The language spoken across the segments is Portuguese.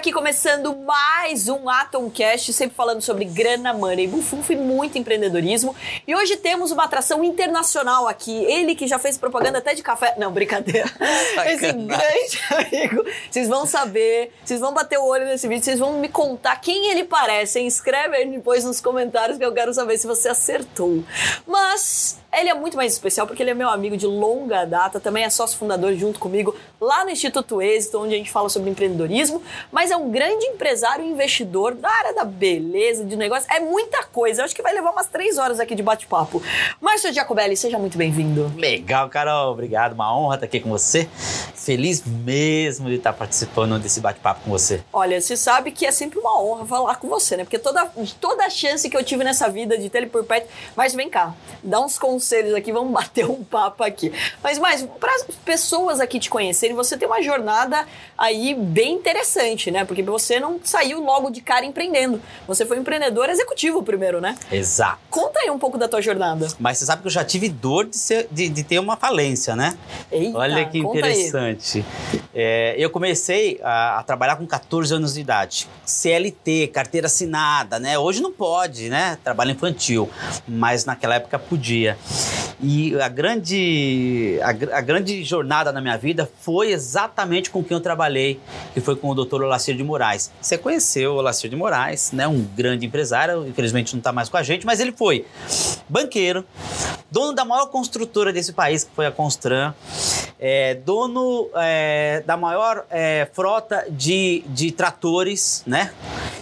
Aqui começando mais um Atomcast, sempre falando sobre grana, money, bufunfo e muito empreendedorismo. E hoje temos uma atração internacional aqui. Ele que já fez propaganda até de café. Não, brincadeira. Esse grande amigo. Vocês vão saber, vocês vão bater o olho nesse vídeo, vocês vão me contar quem ele parece. Escreve aí depois nos comentários que eu quero saber se você acertou. Mas ele é muito mais especial porque ele é meu amigo de longa data, também é sócio fundador junto comigo lá no Instituto Êxito, onde a gente fala sobre empreendedorismo, mas é um grande empresário e investidor da área da beleza, de negócio, é muita coisa. Eu acho que vai levar umas três horas aqui de bate-papo. Márcio Jacobelli, seja muito bem-vindo. Legal, Carol, obrigado, uma honra estar aqui com você. Feliz mesmo de estar participando desse bate-papo com você. Olha, você sabe que é sempre uma honra falar com você, né? Porque toda, toda a chance que eu tive nessa vida de ter ele por perto, mas vem cá, dá uns conselhos conselhos aqui, vamos bater um papo aqui. Mas, mais, para as pessoas aqui te conhecerem, você tem uma jornada aí bem interessante, né? Porque você não saiu logo de cara empreendendo. Você foi um empreendedor executivo primeiro, né? Exato. Conta aí um pouco da tua jornada. Mas você sabe que eu já tive dor de, ser, de, de ter uma falência, né? Eita, Olha que interessante. É, eu comecei a, a, trabalhar com 14 anos de idade. CLT, carteira assinada, né? Hoje não pode, né? Trabalho infantil. Mas naquela época podia. E a grande, a, a, grande jornada na minha vida foi exatamente com quem eu trabalhei, que foi com o doutor Olacir de Moraes. Você conheceu o Olacir de Moraes, né? um grande empresário, infelizmente não está mais com a gente, mas ele foi banqueiro, dono da maior construtora desse país, que foi a Constran, é, dono é, da maior é, frota de, de tratores, né?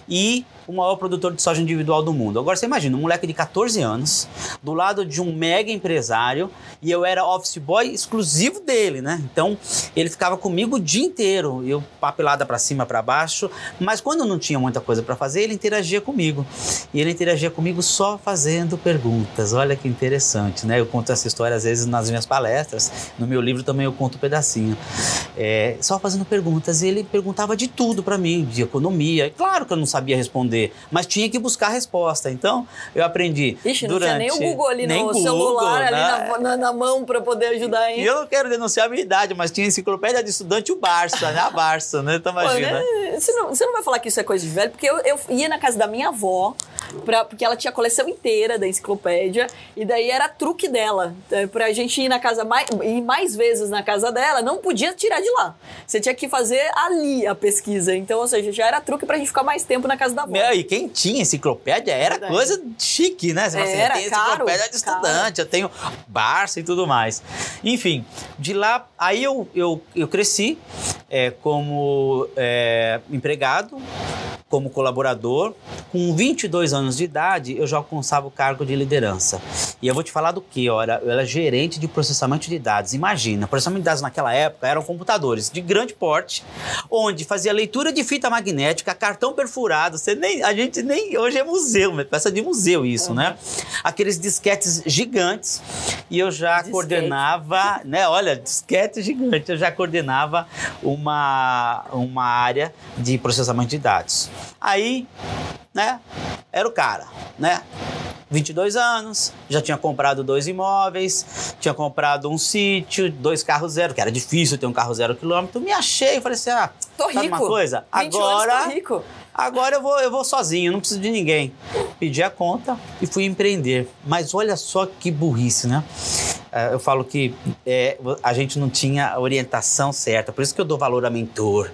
E o maior produtor de soja individual do mundo. Agora você imagina, um moleque de 14 anos, do lado de um mega empresário, e eu era office boy exclusivo dele, né? Então ele ficava comigo o dia inteiro, eu papelada para cima, para baixo, mas quando não tinha muita coisa para fazer, ele interagia comigo. E ele interagia comigo só fazendo perguntas. Olha que interessante, né? Eu conto essa história às vezes nas minhas palestras, no meu livro também eu conto um pedacinho. É, só fazendo perguntas, e ele perguntava de tudo para mim, de economia. Claro que eu não sabia responder responder, mas tinha que buscar a resposta. Então, eu aprendi. Ixi, não durante... tinha nem o Google ali no Google, celular, ali né? na, na, na, mão para poder ajudar, hein? E eu não quero denunciar a minha idade, mas tinha enciclopédia de estudante o Barça, né? A Barça, né? Então, imagina. Né? você, não, você não vai falar que isso é coisa de velho, porque eu, eu ia na casa da minha avó, pra, porque ela tinha a coleção inteira da enciclopédia, e daí era truque dela. É, pra gente ir na casa mais, ir mais vezes na casa dela, não podia tirar de lá. Você tinha que fazer ali a pesquisa. Então, ou seja, já era truque pra gente ficar mais tempo na casa da avó. Meu, e quem tinha enciclopédia era Verdade. coisa chique, né? Você era, assim, eu tenho caro, enciclopédia de estudante, caro. eu tenho Barça e tudo mais. Enfim, de lá, aí eu, eu, eu cresci é, como é, empregado, como colaborador. Com 22 anos de idade, eu já alcançava o cargo de liderança. E eu vou te falar do que, olha, eu era gerente de processamento de dados. Imagina, processamento de dados naquela época eram computadores de grande porte, onde fazia leitura de fita magnética, cartão perfurado, você nem, a gente nem, hoje é museu, peça de museu isso, uhum. né? Aqueles disquetes gigantes, e eu já Disquete. coordenava, né, olha, disquete gigante, eu já coordenava uma, uma área de processamento de dados. Aí, né, era o cara, né? 22 anos, já tinha comprado dois imóveis, tinha comprado um sítio, dois carros zero, que era difícil ter um carro zero quilômetro. Me achei, falei assim: ah, tô rico. uma coisa? Agora. Anos, tô rico. Agora eu vou, eu vou sozinho, não preciso de ninguém. Pedi a conta e fui empreender. Mas olha só que burrice, né? É, eu falo que é, a gente não tinha orientação certa. Por isso que eu dou valor a mentor,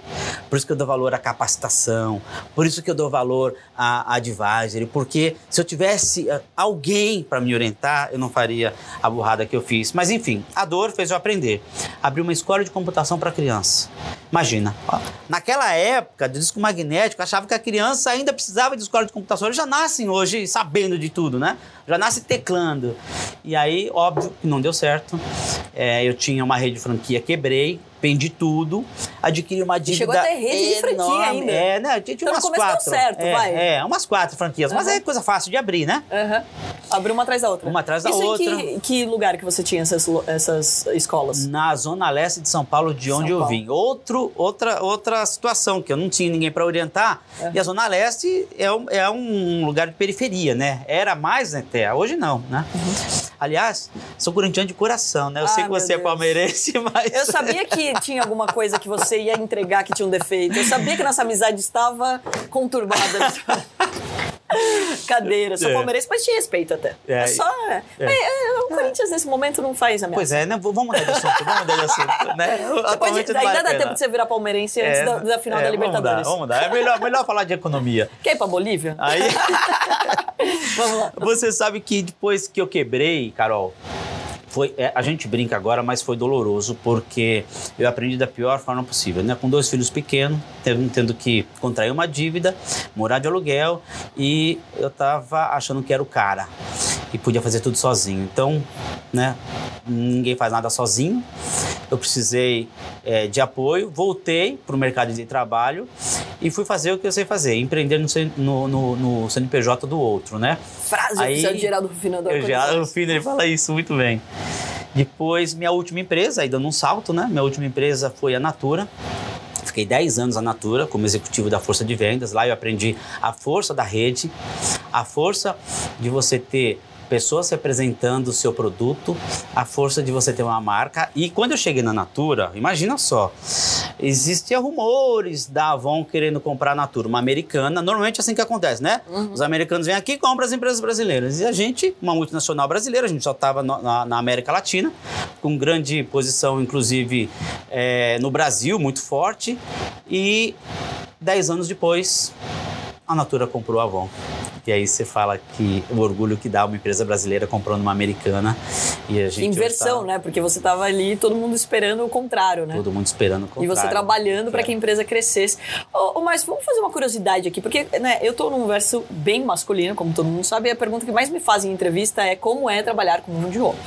por isso que eu dou valor à capacitação, por isso que eu dou valor a, advisory, porque se eu tivesse é, alguém para me orientar, eu não faria a burrada que eu fiz. Mas enfim, a dor fez eu aprender. Abri uma escola de computação para criança. Imagina, ó, naquela época disco magnético, achava que a criança ainda precisava de escola de computação. Eles já nascem hoje sabendo de tudo, né? Já nasce teclando. E aí, óbvio que não deu certo. É, eu tinha uma rede de franquia, quebrei, vendi tudo, adquiri uma dívida Chegou a ter rede de franquia ainda. É, né? Tinha, então, umas quatro. certo, é, vai. É, umas quatro franquias, uhum. mas é coisa fácil de abrir, né? Uhum. Abriu uma atrás da outra. Uma atrás da Isso outra. Em que, que lugar que você tinha essas, essas escolas? Na zona leste de São Paulo, de São onde eu Paulo. vim. Outro, outra, outra situação, que eu não tinha ninguém para orientar. E a zona leste é um, é um lugar de periferia, né? Era mais né, até, hoje não, né? Aliás, sou corintiano de coração, né? Eu Ah, sei que você é Deus. palmeirense, mas... Eu sabia que tinha alguma coisa que você ia entregar que tinha um defeito. Eu sabia que nossa amizade estava conturbada. Cadeira, sou É. palmeirense, mas te respeito até. É, É, só. É. É, é, o Corinthians nesse momento não faz ameaça. Pois é, né? Vamos mudar de assunto, vamos mudar de assunto, né? Você pode, não ainda a dá pena. tempo de você virar palmeirense antes É, da, da final da vamos Libertadores. mudar, Vamos mudar. É melhor, melhor falar de economia. Quer ir pra Bolívia? Aí, Vamos lá. você sabe que depois que eu quebrei, Carol, foi, é, a gente brinca agora, mas foi doloroso porque eu aprendi da pior forma possível, né? Com dois filhos pequenos, tendo, tendo que contrair uma dívida, morar de aluguel e eu tava achando que era o cara e podia fazer tudo sozinho. Então, né? Ninguém faz nada sozinho. Eu precisei é, de apoio, voltei para o mercado de trabalho e fui fazer o que eu sei fazer, empreender no, no, no, no CNPJ do outro, né? Frase Aí- oficial de Geraldo Rufino Eu já, o Fino, ele fala isso muito bem. Depois, minha última empresa, aí dando um salto, né? Minha última empresa foi a Natura. Fiquei 10 anos na Natura como executivo da força de vendas. Lá eu aprendi a força da rede, a força de você ter pessoas representando o seu produto, a força de você ter uma marca. E quando eu cheguei na Natura, imagina só, existiam rumores da Avon querendo comprar a Natura, uma americana. Normalmente é assim que acontece, né? Os americanos vêm aqui e compram as empresas brasileiras. E a gente, uma multinacional brasileira, a gente só estava na, na América Latina, com grande posição, inclusive, é, no Brasil, muito forte. E dez anos depois, a Natura comprou a Avon. E aí você fala que o orgulho que dá uma empresa brasileira comprando uma americana e a gente Inversão, hoje né? Porque você tava ali, todo mundo esperando o contrário, tá né? Todo mundo esperando o E contrário. você trabalhando para É. que a empresa crescesse. Ô, mas vamos fazer uma curiosidade aqui, porque né, eu tô num universo bem masculino, como todo mundo sabe, e a pergunta que mais me fazem em entrevista é como é trabalhar com um mundo de homem.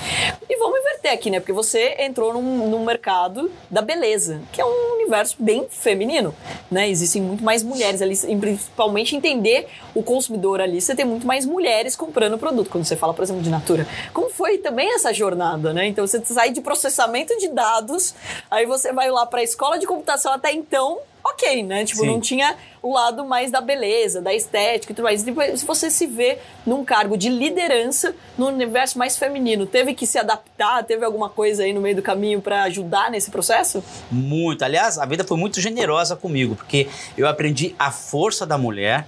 E vamos aqui, né? Porque você entrou num, num mercado da beleza, que é um universo bem feminino, né? Existem muito mais mulheres ali, principalmente entender o consumidor ali, você tem muito mais mulheres comprando o produto, quando você fala, por exemplo, de Natura. Como foi também essa jornada, né? Então você sai de processamento de dados, aí você vai lá para a escola de computação até então, ok, né? Tipo, Sim. não tinha o lado mais da beleza, da estética e tudo mais. Se você se vê num cargo de liderança no universo mais feminino, teve que se adaptar, teve alguma coisa aí no meio do caminho para ajudar nesse processo? Muito. Aliás, a vida foi muito generosa comigo, porque eu aprendi a força da mulher,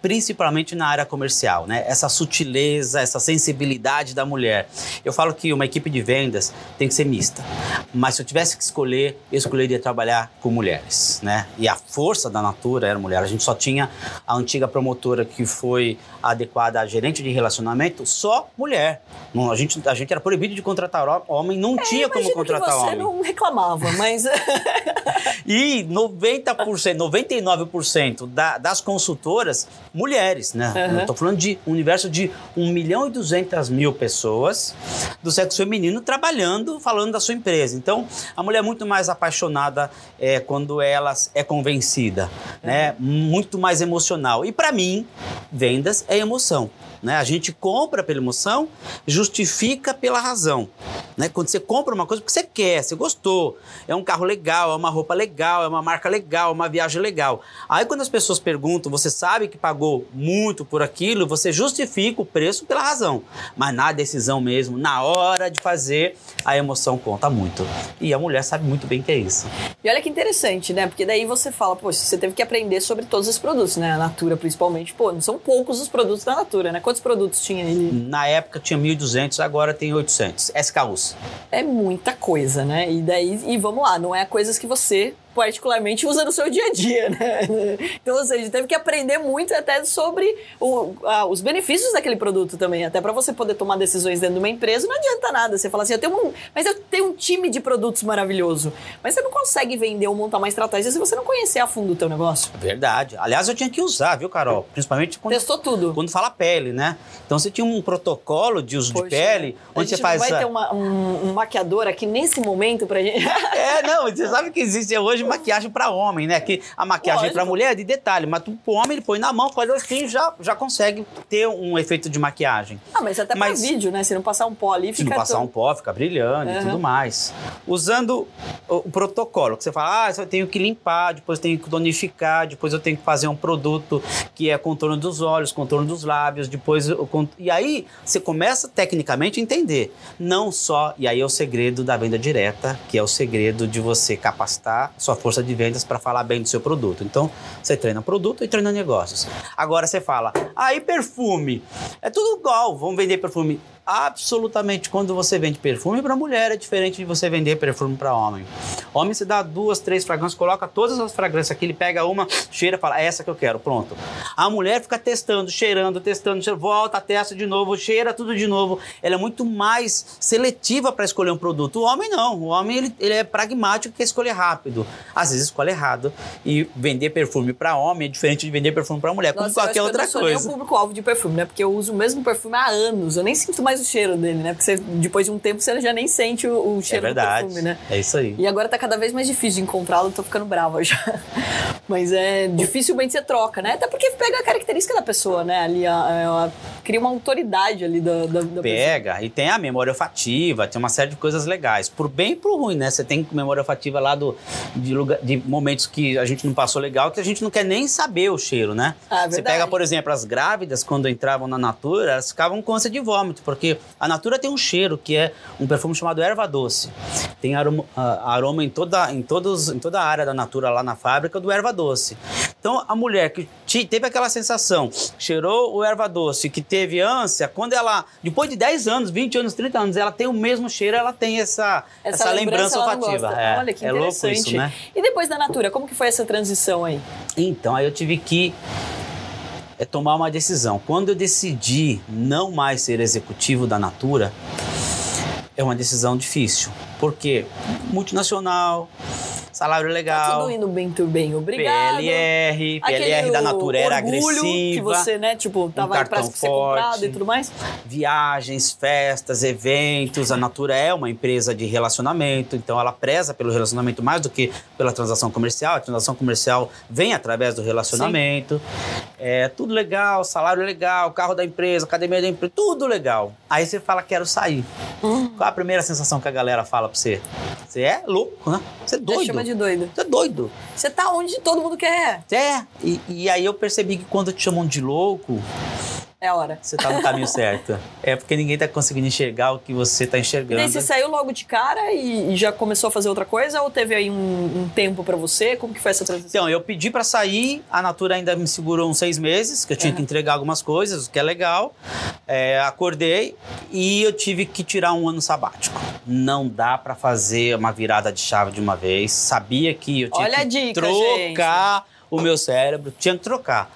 principalmente na área comercial, né? Essa sutileza, essa sensibilidade da mulher. Eu falo que uma equipe de vendas tem que ser mista. Mas se eu tivesse que escolher, eu escolheria trabalhar com mulheres, né? E a força da Natura era mulher. A gente só tinha a antiga promotora que foi adequada a gerente de relacionamento, só mulher. Não, a, gente, a gente era proibido de contratar homem, não tinha como contratar que você homem. não reclamava, mas E 90%, 99% da, das consultoras, mulheres, né? Uhum. Tô falando de um universo de 1 milhão e 200 mil pessoas do sexo feminino trabalhando, falando da sua empresa. Então, a mulher é muito mais apaixonada é, quando ela é convencida, né? Muito mais emocional. E para mim, vendas é emoção. Né? A gente compra pela emoção, justifica pela razão. Né? Quando você compra uma coisa porque você quer, você gostou, é um carro legal, é uma roupa legal, é uma marca legal, é uma viagem legal. Aí quando as pessoas perguntam, você sabe que pagou muito por aquilo, você justifica o preço pela razão. Mas na decisão mesmo, na hora de fazer, a emoção conta muito. E a mulher sabe muito bem que é isso. E olha que interessante, né? Porque daí você fala, poxa, você teve que aprender sobre todos os produtos, né? A Natura, principalmente. Pô, não são poucos os produtos da Natura, né? Quantos produtos tinha ele? Na época tinha 1.200, agora tem 800. SKUs. É muita coisa, né? E daí, e vamos lá, não é coisas que você particularmente usa no seu dia a dia, né? Então, ou seja, teve que aprender muito até sobre o- ah, os benefícios daquele produto também, até para você poder tomar decisões dentro de uma empresa, não adianta nada. Você fala assim, eu tenho um, mas eu tenho um time de produtos maravilhoso, mas você não consegue vender ou montar uma estratégia se você não conhecer a fundo o teu negócio. Verdade. Aliás, eu tinha que usar, viu, Carol? Principalmente quando, Testou tudo. quando fala pele, né? Então você tinha um protocolo de uso Poxa, de pele, a onde você faz. vai a- ter uma- um, um maquiador aqui nesse momento pra gente. É, não, você sabe que existe hoje de maquiagem para homem, né? Que a maquiagem para mulher é de detalhe, mas o homem ele põe na mão, faz assim, já já consegue ter um efeito de maquiagem. Ah, mas até para vídeo, né? Se não passar um pó ali, fica Se não passar um pó, fica brilhando uhum. e tudo mais. Usando o, o protocolo, que você fala, ah, eu tenho que limpar, depois tenho que tonificar, depois eu tenho que fazer um produto que é contorno dos olhos, contorno dos lábios, depois eu, e aí você começa tecnicamente a entender, não só, e aí é o segredo da venda direta, que é o segredo de você capacitar sua força de vendas para falar bem do seu produto. Então, você treina produto e treina negócios. Agora você fala, aí ah, perfume, é tudo igual, vamos vender perfume absolutamente quando você vende perfume para mulher é diferente de você vender perfume para homem. Homem se dá duas, três fragrâncias, coloca todas as fragrâncias aqui, ele pega uma, cheira, fala é essa que eu quero, pronto. A mulher fica testando, cheirando, testando, cheirando, volta, testa de novo, cheira tudo de novo. Ela é muito mais seletiva para escolher um produto. O homem não, o homem ele, ele é pragmático, quer escolher rápido. Às vezes escolhe errado e vender perfume para homem é diferente de vender perfume para mulher, Nossa, como qualquer outra coisa. Eu não sou público alvo de perfume, né? Porque eu uso o mesmo perfume há anos, eu nem sinto mais o cheiro dele, né? Porque você, depois de um tempo você já nem sente o, o cheiro é verdade. do perfume, né? É isso aí. E agora tá cada vez mais difícil de encontrá-lo, tô ficando brava já. Mas é dificilmente você troca, né? Até porque pega a característica da pessoa, né? Ali, a, a, a, cria uma autoridade ali da, da, da Pega, pessoa. e tem a memória olfativa, tem uma série de coisas legais. Por bem e por ruim, né? Você tem memória olfativa lá do, de, lugar, de momentos que a gente não passou legal, que a gente não quer nem saber o cheiro, né? Ah, é você pega, por exemplo, as grávidas, quando entravam na Natura, elas ficavam com ânsia de vômito, porque a Natura tem um cheiro que é um perfume chamado erva doce. Tem aroma, aroma em, toda, em, todos, em toda a área da Natura lá na fábrica do erva doce. Então a mulher que teve aquela sensação, cheirou o erva doce, que teve ânsia, quando ela, depois de 10 anos, 20 anos, 30 anos, ela tem o mesmo cheiro, ela tem essa, essa, essa lembrança, lembrança olfativa. É, Olha que é interessante. Louco isso, né? E depois da Natura, como que foi essa transição aí? Então, aí eu tive que é tomar uma decisão. Quando eu decidi não mais ser executivo da Natura, é uma decisão difícil. Porque multinacional, salário legal. Tá tudo indo bem, tudo bem, obrigado. PLR, PLR da Natura era agressiva. que você, né, tipo, tava um cartão pra ser comprado e tudo mais. Viagens, festas, eventos. A Natura é uma empresa de relacionamento, então ela preza pelo relacionamento mais do que pela transação comercial. A transação comercial vem através do relacionamento. Sim. É tudo legal, salário legal, carro da empresa, academia da empresa, tudo legal. Aí você fala, quero sair. Hum. Qual a primeira sensação que a galera fala pra você? Você é louco, né? Você é doido de doido. Você é doido. Você tá onde todo mundo quer. É. E, e aí eu percebi que quando te chamam de louco, é a hora. Você tá no caminho certo. É porque ninguém tá conseguindo enxergar o que você tá enxergando. E daí você saiu logo de cara e, e já começou a fazer outra coisa? Ou teve aí um, um tempo para você? Como que foi essa transição? Então, eu pedi para sair, a Natura ainda me segurou uns seis meses, que eu tinha uhum. que entregar algumas coisas, o que é legal. É, acordei e eu tive que tirar um ano sabático. Não dá para fazer uma virada de chave de uma vez. Sabia que eu tinha Olha que dica, trocar... Gente o meu cérebro, tinha que trocar.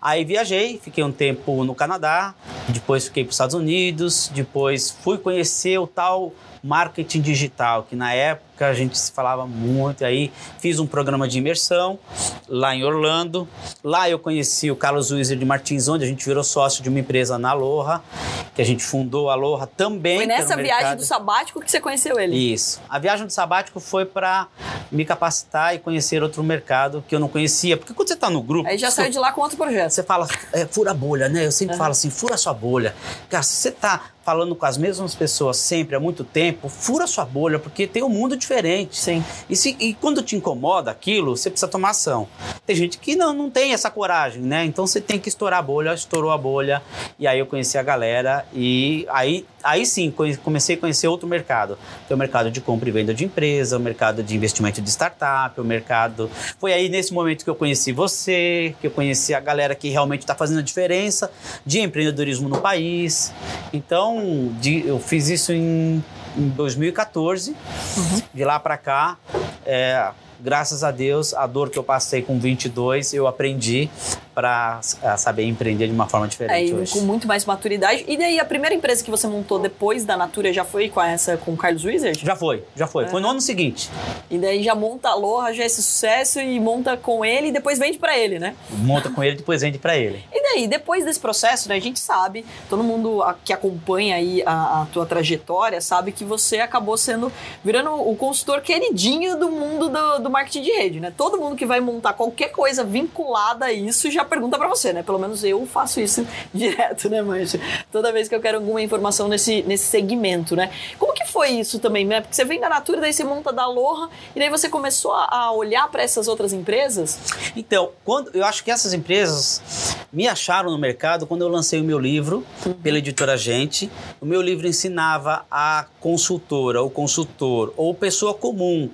Aí viajei, fiquei um tempo no Canadá, depois fiquei para os Estados Unidos, depois fui conhecer o tal marketing digital, que na época a gente se falava muito. Aí fiz um programa de imersão lá em Orlando. Lá eu conheci o Carlos Wieser de Martins, onde a gente virou sócio de uma empresa na Aloha, que a gente fundou a Aloha também. Foi nessa viagem do sabático que você conheceu ele? Isso. A viagem do sabático foi para me capacitar e conhecer outro mercado que eu não conhecia. Porque quando você está no grupo. Aí já saiu de lá com outro projeto. Você fala, é, fura a bolha, né? Eu sempre uhum. falo assim, fura a sua bolha. Cara, se você está falando com as mesmas pessoas sempre há muito tempo, fura sua bolha, porque tem um mundo diferente. Sim. E, se, e quando te incomoda aquilo, você precisa tomar ação. Tem gente que não, não tem essa coragem, né? Então você tem que estourar a bolha, estourou a bolha. E aí eu conheci a galera e aí, aí sim comecei a conhecer outro mercado. O mercado de compra e venda de empresa, o mercado de investimento de startup, o mercado. Foi aí nesse momento que eu conheci você, que eu conheci a galera que realmente está fazendo a diferença de empreendedorismo no país. Então, de, eu fiz isso em em 2014. Uhum. De lá para cá, é, graças a Deus, a dor que eu passei com 22, eu aprendi para saber empreender de uma forma diferente Aí, hoje. com muito mais maturidade. E daí, a primeira empresa que você montou depois da Natura já foi com essa, com o Carlos Wizard? Já foi, já foi. Foi no ano seguinte. E daí já monta a Aloha, já é esse sucesso e monta com ele e depois vende pra ele, né? Monta com ele, depois vende para ele. E daí, depois desse processo, né, a gente sabe, todo mundo que acompanha aí a, a tua trajetória sabe que você acabou sendo, virando o consultor queridinho do mundo do, do marketing de rede, né? Todo mundo que vai montar qualquer coisa vinculada a isso já pergunta pra você, né? Pelo menos eu faço isso direto, né, Mancha? Toda vez que eu quero alguma informação nesse, nesse segmento, né? Como que foi isso também, né? Porque você vem da Natura, daí você monta da Aloha, e daí você começou a, olhar pra essas outras empresas? Então, quando eu acho que essas empresas me acharam no mercado quando eu lancei o meu livro pela editora Gente. O meu livro ensinava a consultora, ou consultor, ou pessoa comum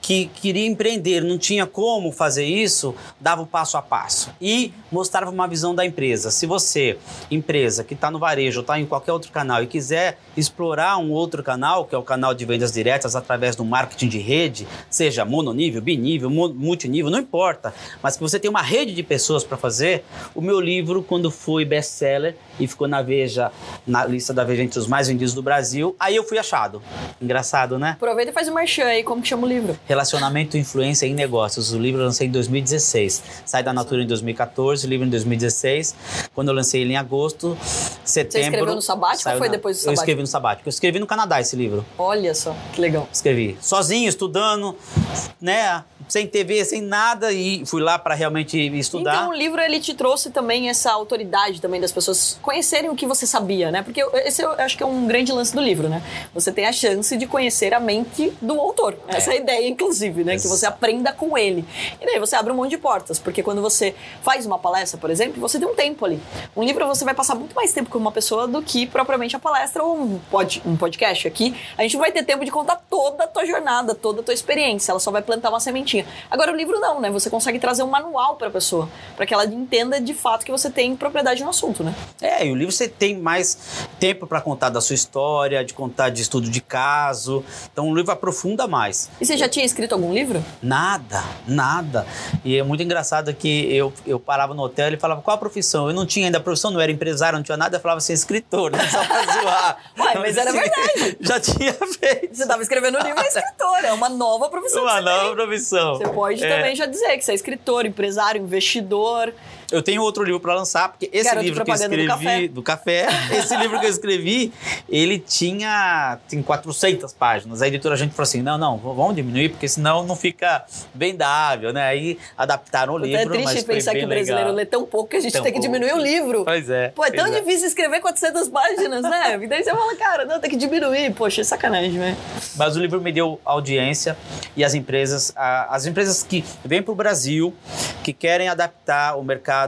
que queria empreender, não tinha como fazer isso, dava o passo a passo e mostrava uma visão da empresa. Se você, empresa que está no varejo ou está em qualquer outro canal e quiser explorar um outro canal, que é o canal de vendas diretas através do marketing de rede, seja mononível, binível, mu- multinível, não importa, mas que você tem uma rede de pessoas para fazer, o meu livro, quando foi best-seller e ficou na Veja, na lista da Veja entre os mais vendidos do Brasil, aí eu fui achado. Engraçado, né? Aproveita e faz o merchan aí, como que chama o livro? Relacionamento, Influência em Negócios. O livro eu lancei em 2016. Sai da Natura em 2014, o livro em 2016. Quando eu lancei ele em agosto, setembro... Você escreveu no sabático ou foi na- depois do Eu sabático? escrevi no sabático. Eu escrevi no Canadá esse livro. Olha só, que legal. Escrevi sozinho, estudando, né? Sem TV, sem nada e fui lá para realmente estudar. Então o livro ele te trouxe também essa autoridade também das pessoas conhecerem o que você sabia, né? Porque eu- esse eu acho que é um grande lance do livro, né? Você tem a chance de conhecer a mente do autor. Essa é a ideia, inclusive, né? Que você aprenda com ele. E daí você abre um monte de portas, porque quando você faz uma palestra, por exemplo, você tem um tempo ali. Um livro você vai passar muito mais tempo com uma pessoa do que propriamente a palestra ou um, pod, um podcast aqui. A gente vai ter tempo de contar toda a tua jornada, toda a tua experiência. Ela só vai plantar uma sementinha. Agora o livro não, né? Você consegue trazer um manual para a pessoa, para que ela entenda de fato que você tem propriedade no assunto, né? É, e o livro você tem mais tempo para contar da sua história, de contar de estudo de caso. Então o livro aprofunda mais. E você já tinha escrito algum livro? Nada, nada. E é muito engraçado que eu, eu parava no hotel e falava qual a profissão. Eu não tinha ainda a profissão, não era empresário, não tinha nada. Falava assim, escritor, né? Só pra zoar. Uai, mas era verdade. Já tinha feito. Você estava escrevendo livro é escritor, é uma nova profissão Uma nova tem. profissão. Você pode É. também já dizer que você é escritor, empresário, investidor. Eu tenho outro livro para lançar, porque esse Garoto livro que eu propaganda do escrevi do café, esse livro que eu escrevi, ele tinha tem 400 páginas. A editora a gente falou assim: "Não, não, vamos diminuir porque senão não fica vendável", né? Aí adaptaram o livro, é triste pensar que o brasileiro legal. lê tão pouco que a gente Tão tem que pouco. diminuir o livro. Pois é. Pô, é tão é. difícil escrever 400 páginas, né? E daí você fala, cara, não, tem que diminuir. Poxa, é sacanagem, né? Mas o livro me deu audiência e as empresas, as empresas que vêm para o Brasil, que querem adaptar o mercado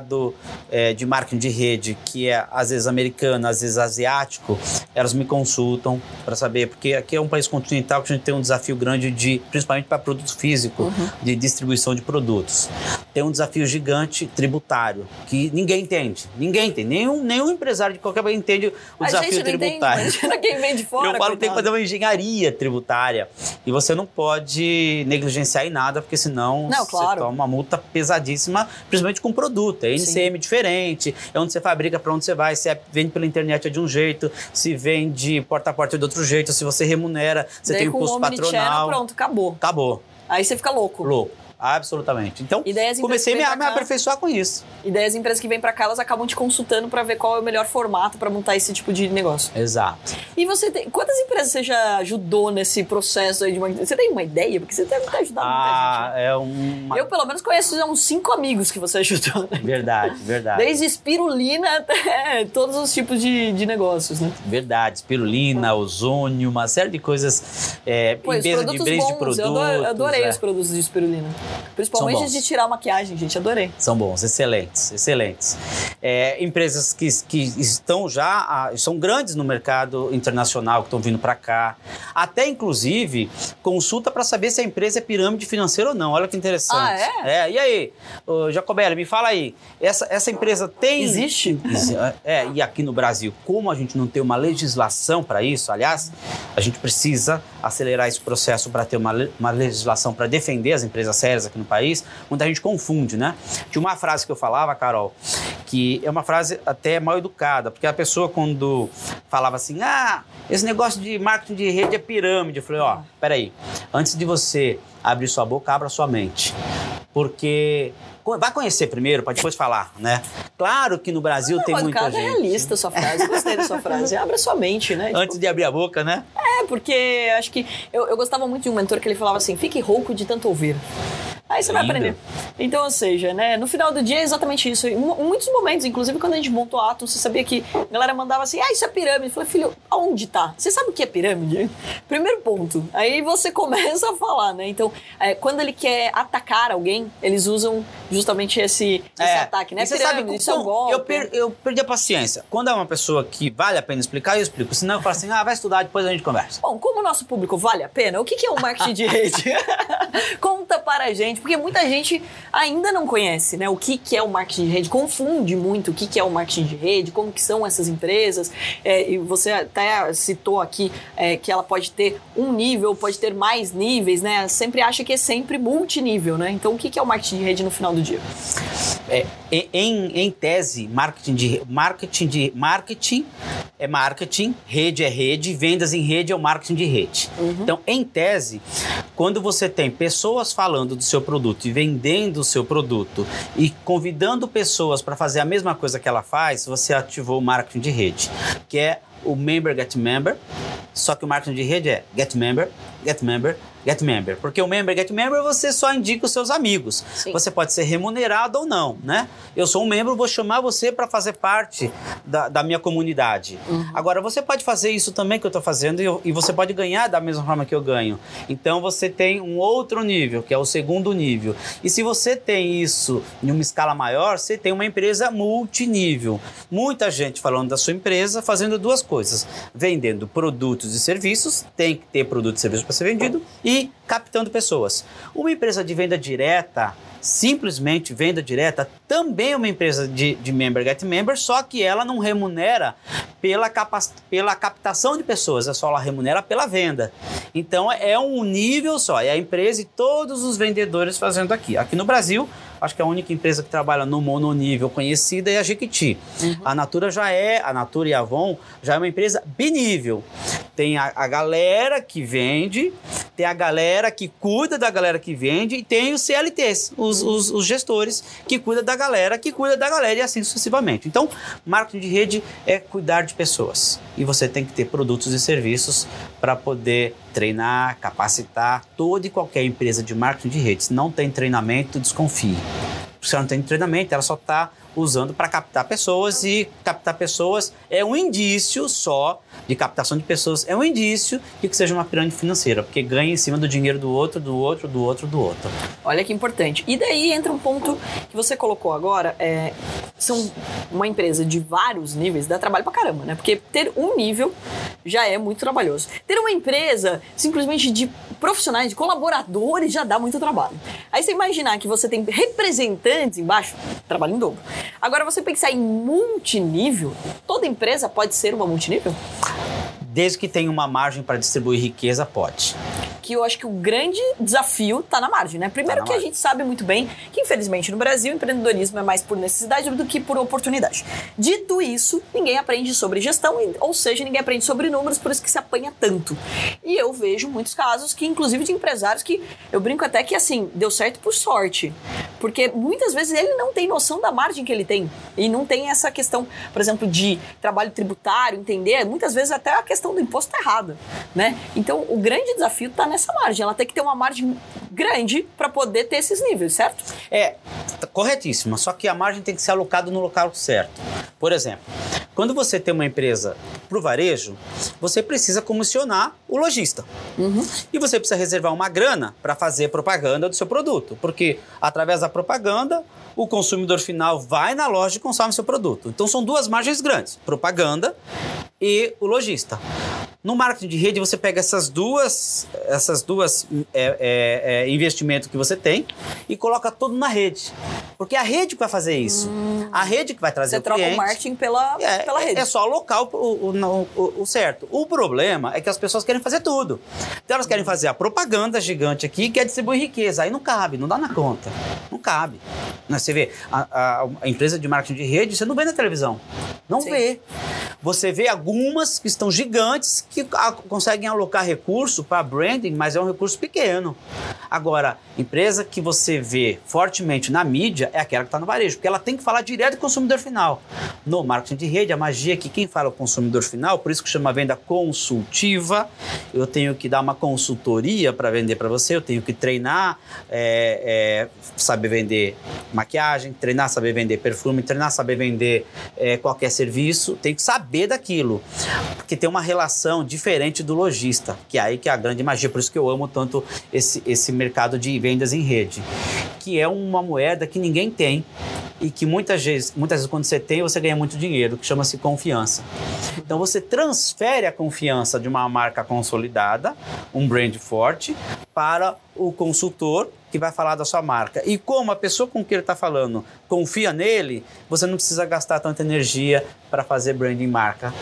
eh, de marketing de rede, que é às vezes americano, às vezes asiático, elas me consultam para saber, porque aqui é um país continental que a gente tem um desafio grande de, principalmente para produto físico, de distribuição de produtos. Tem um desafio gigante tributário, que ninguém entende. Ninguém entende. Nenhum, nenhum empresário de qualquer país entende o a desafio entende, tributário. imagina quem vem de fora. Eu falo que tem que fazer uma engenharia tributária. E você não pode negligenciar em nada, porque senão Não, você claro. toma uma multa pesadíssima, principalmente com produto. É NCM diferente, é onde você fabrica, para onde você vai. Se é- vende pela internet é de um jeito, se vende porta a porta é de outro jeito, se você remunera, você Daí tem o o custo patronal. pronto, acabou. Acabou. Aí você fica louco. Louco. Absolutamente. Então, comecei a me, me aperfeiçoar com isso. E daí as empresas que vêm pra cá, elas acabam te consultando pra ver qual é o melhor formato pra montar esse tipo de negócio. Exato. E você tem. Quantas empresas você já ajudou nesse processo aí de uma. Você tem uma ideia? Porque você deve ter ajudado Ah, muita é uma. gente. Eu, pelo menos, conheço uns cinco amigos que você ajudou, né? Verdade, verdade. Desde espirulina até todos os tipos de, de negócios, né? Verdade, espirulina, ozônio, uma série de coisas, é, Pô, de bons, de produtos. eu adorei, adorei é. os produtos de espirulina. Principalmente de tirar a maquiagem, gente, adorei. São bons, excelentes, excelentes. É, empresas que, que estão já, ah, são grandes no mercado internacional, que estão vindo para cá. Até, inclusive, consulta para saber se a empresa é pirâmide financeira ou não. Olha que interessante. Ah, é? e aí, Jacobelli, me fala aí. Essa, essa empresa tem... Existe? Exi- É, e aqui no Brasil, como a gente não tem uma legislação para isso, aliás, a gente precisa acelerar esse processo para ter uma, uma legislação para defender as empresas sérias aqui no país, muita gente confunde, né? Tinha uma frase que eu falava, Carol, que é uma frase até mal educada, porque a pessoa quando falava assim, ah, esse negócio de marketing de rede é pirâmide, eu falei, ó, peraí, antes de você abrir sua boca, abra sua mente. Porque vai conhecer primeiro para depois falar, né? Claro que no Brasil Não, tem muita é gente. É realista a sua frase, gostei da sua frase. Abra sua mente, né? Antes de abrir a boca, né? É, porque acho que eu, eu gostava muito de um mentor que ele falava assim: fique rouco de tanto ouvir. Aí você vai aprender. Então, ou seja, né, no final do dia é exatamente isso. Em muitos momentos, inclusive quando a gente montou a Atom, você sabia que a galera mandava assim, ah, isso é pirâmide. Eu falei, filho, aonde tá? Você sabe o que é pirâmide? Primeiro ponto. Aí você começa a falar, né? Então, é, quando ele quer atacar alguém, eles usam justamente esse, esse é. ataque, né? Você pirâmide, sabe, isso é um golpe. Eu, per, eu perdi a paciência. Quando é uma pessoa que vale a pena explicar, eu explico. Senão eu falo assim, ah, vai estudar, depois a gente conversa. Bom, como o nosso público vale a pena, o que é o marketing de rede? Conta para a gente, porque muita gente ainda não conhece, né? O que, que é o marketing de rede, confunde muito o que, que é o marketing de rede, como que são essas empresas. É, e você até citou aqui é, que ela pode ter um nível, pode ter mais níveis, né? Sempre acha que é sempre multinível, né? Então, o que, que é o marketing de rede no final do dia? É, em, em tese, marketing de marketing de marketing é marketing, rede é rede, vendas em rede é o marketing de rede. Uhum. Então, em tese, quando você tem pessoas falando do seu produto e vendendo o seu produto e convidando pessoas para fazer a mesma coisa que ela faz, você ativou o marketing de rede, que é o member get member. Só que o marketing de rede é get member, get member, Get Member. Porque o Member Get Member você só indica os seus amigos. Sim. Você pode ser remunerado ou não, né? Eu sou um membro, vou chamar você para fazer parte da, da minha comunidade. Uhum. Agora, você pode fazer isso também que eu estou fazendo e, e, você pode ganhar da mesma forma que eu ganho. Então, você tem um outro nível, que é o segundo nível. E se você tem isso em uma escala maior, você tem uma empresa multinível. Muita gente falando da sua empresa, fazendo duas coisas. Vendendo produtos e serviços, tem que ter produto e serviço para ser vendido, e captando pessoas. Uma empresa de venda direta, simplesmente venda direta, também é uma empresa de, de member get member, só que ela não remunera pela, pela captação de pessoas, é só ela remunera pela venda. Então é um nível só, é a empresa e todos os vendedores fazendo aqui. Aqui no Brasil, acho que a única empresa que trabalha no mononível conhecida é a Jequiti. Uhum. A Natura já é, a Natura e a Avon já é uma empresa binível. Tem a, a galera que vende, tem a galera que cuida da galera que vende e tem os CLTs, os, os, os gestores que cuidam da galera, que cuida da galera e assim sucessivamente. Então, marketing de rede é cuidar de pessoas e você tem que ter produtos e serviços para poder treinar, capacitar toda e qualquer empresa de marketing de redes. Não tem treinamento, desconfie. Se ela não tem treinamento, ela só está usando para captar pessoas e captar pessoas é um indício só de captação de pessoas, é um indício de que seja uma pirâmide financeira, porque ganha em cima do dinheiro do outro, do outro, do outro, do outro. Olha que importante. E daí entra um ponto que você colocou agora, é, são uma empresa de vários níveis, dá trabalho pra caramba, né? Porque ter um nível já é muito trabalhoso. Ter uma empresa simplesmente de profissionais, de colaboradores, já dá muito trabalho. Aí você imaginar que você tem representantes embaixo, trabalho em dobro. Agora, você pensar em multinível, toda empresa pode ser uma multinível? Desde que tenha uma margem para distribuir riqueza, pode que eu acho que o grande desafio está na margem, né? Primeiro tá que margem. a gente sabe muito bem que, infelizmente, no Brasil, o empreendedorismo é mais por necessidade do que por oportunidade. Dito isso, ninguém aprende sobre gestão, ou seja, ninguém aprende sobre números, por isso que se apanha tanto. E eu vejo muitos casos que, inclusive, de empresários que eu brinco até que, assim, deu certo por sorte. Porque muitas vezes ele não tem noção da margem que ele tem. E não tem essa questão, por exemplo, de trabalho tributário, entender. Muitas vezes até a questão do imposto tá errada, né? Então, o grande desafio está nessa margem. Ela tem que ter uma margem grande para poder ter esses níveis, certo? É, tá corretíssima. Só que a margem tem que ser alocada no local certo. Por exemplo, quando você tem uma empresa para o varejo, você precisa comissionar o lojista. Uhum. E você precisa reservar uma grana para fazer propaganda do seu produto. Porque através da propaganda, o consumidor final vai na loja e consome seu produto. Então são duas margens grandes: propaganda e o lojista. No marketing de rede, você pega essas duas, essas duas é, é, é, investimentos que você tem e coloca tudo na rede. Porque é a rede que vai fazer isso. Hum. A rede que vai trazer você o cliente. Você troca o marketing pela, é, pela rede. É só alocar o, o, o, o, certo. O problema é que as pessoas querem fazer tudo. Então elas querem fazer a propaganda gigante aqui, que é distribuir riqueza. Aí não cabe, não dá na conta. Não cabe. Né, você vê, a, a, a empresa de marketing de rede, você não vê na televisão. Não Sim. vê. Você vê algumas que estão gigantes que a, conseguem alocar recurso para branding, mas é um recurso pequeno. Agora, empresa que você vê fortemente na mídia é aquela que está no varejo, porque ela tem que falar direto com o consumidor final. No marketing de rede, a magia é que quem fala é o consumidor final, por isso que chama venda consultiva. Eu tenho que dar uma consultoria para vender para você, eu tenho que treinar, é, é, saber vender maquiagem, treinar, saber vender perfume, treinar, saber vender é, qualquer serviço, tenho que saber daquilo, porque tem uma relação diferente do lojista, que é aí que é a grande magia, por isso que eu amo tanto esse, esse mercado de vendas em rede, que é uma moeda que ninguém tem e que muitas vezes, muitas vezes quando você tem, você ganha muito dinheiro, que chama-se confiança. Então você transfere a confiança de uma marca consolidada, um brand forte, para o consultor que vai falar da sua marca. E como a pessoa com quem ele está falando confia nele, você não precisa gastar tanta energia para fazer branding marca,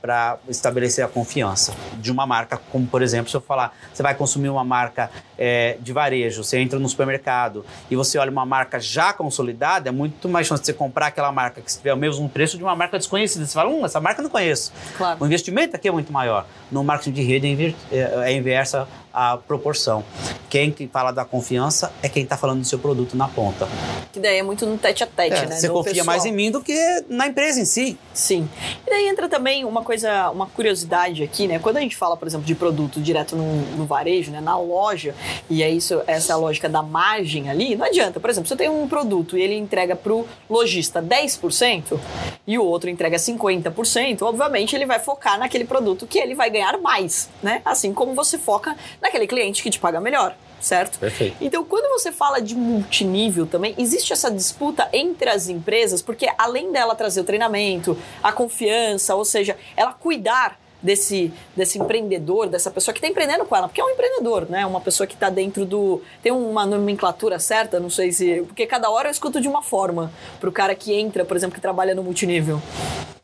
para estabelecer a confiança de uma marca. Como, por exemplo, se eu falar, você vai consumir uma marca é, de varejo, você entra no supermercado e você olha uma marca já consolidada, é muito mais chance de você comprar aquela marca que tiver o mesmo preço de uma marca desconhecida. Você fala, hum, essa marca eu não conheço. Claro. O investimento aqui é muito maior. No marketing de rede é, é inversa a proporção. Quem fala da confiança é quem está falando do seu produto na ponta. Que daí é muito no tete a tete, é, né? Você confia pessoal. mais em mim do que na empresa em si. Sim. E daí entra também uma coisa, uma curiosidade aqui, né? Quando a gente fala, por exemplo, de produto direto no, no varejo, né? Na loja, e é isso, essa é a lógica da margem ali, não adianta. Por exemplo, você tem um produto e ele entrega para o lojista 10% e o outro entrega 50%, obviamente ele vai focar naquele produto que ele vai ganhar mais, né? Assim como você foca naquele cliente que te paga melhor certo? Perfeito. Então, quando você fala de multinível também, existe essa disputa entre as empresas, porque além dela trazer o treinamento, a confiança, ou seja, ela cuidar desse, desse empreendedor, dessa pessoa que está empreendendo com ela, porque é um empreendedor, né? Uma pessoa que está dentro do. Tem uma nomenclatura certa, não sei se. Porque cada hora eu escuto de uma forma para o cara que entra, por exemplo, que trabalha no multinível.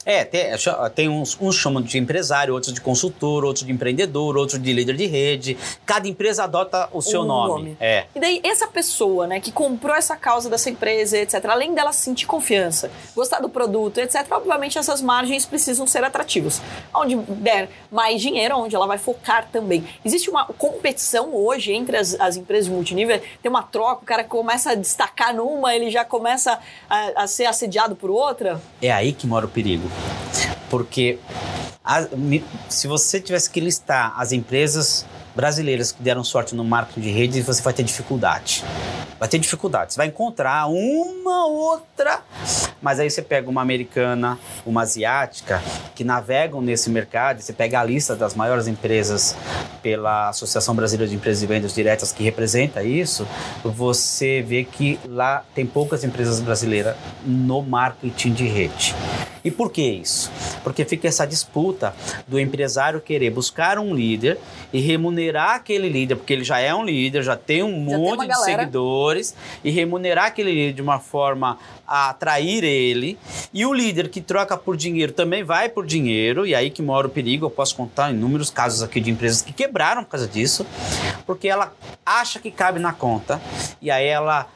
É, tem, é, tem uns, uns chamam de empresário, outros de consultor, outros de empreendedor, outros de líder de rede. Cada empresa adota o seu um nome. nome. É. E daí, essa pessoa, né, que comprou essa causa dessa empresa, etc., além dela sentir confiança, gostar do produto, etc., obviamente essas margens precisam ser atrativas. Onde der mais dinheiro, onde ela vai focar também. Existe uma competição hoje entre as, as empresas multinível, tem uma troca, o cara começa a destacar numa, ele já começa a, a ser assediado por outra? É aí que mora o perigo. Porque a, se você tivesse que listar as empresas brasileiras que deram sorte no marketing de redes, você vai ter dificuldade. Vai ter dificuldade. Você vai encontrar uma outra, mas aí você pega uma americana, uma asiática, que navegam nesse mercado, você pega a lista das maiores empresas pela Associação Brasileira de Empresas de Vendas Diretas, que representa isso, você vê que lá tem poucas empresas brasileiras no marketing de rede. E por que isso? Porque fica essa disputa do empresário querer buscar um líder e remunerar aquele líder, porque ele já é um líder, já tem um já monte tem de seguidores, e remunerar aquele líder de uma forma a atrair ele. E o líder que troca por dinheiro também vai por dinheiro, e aí que mora o perigo. Eu posso contar inúmeros casos aqui de empresas que quebraram por causa disso, porque ela acha que cabe na conta, e aí ela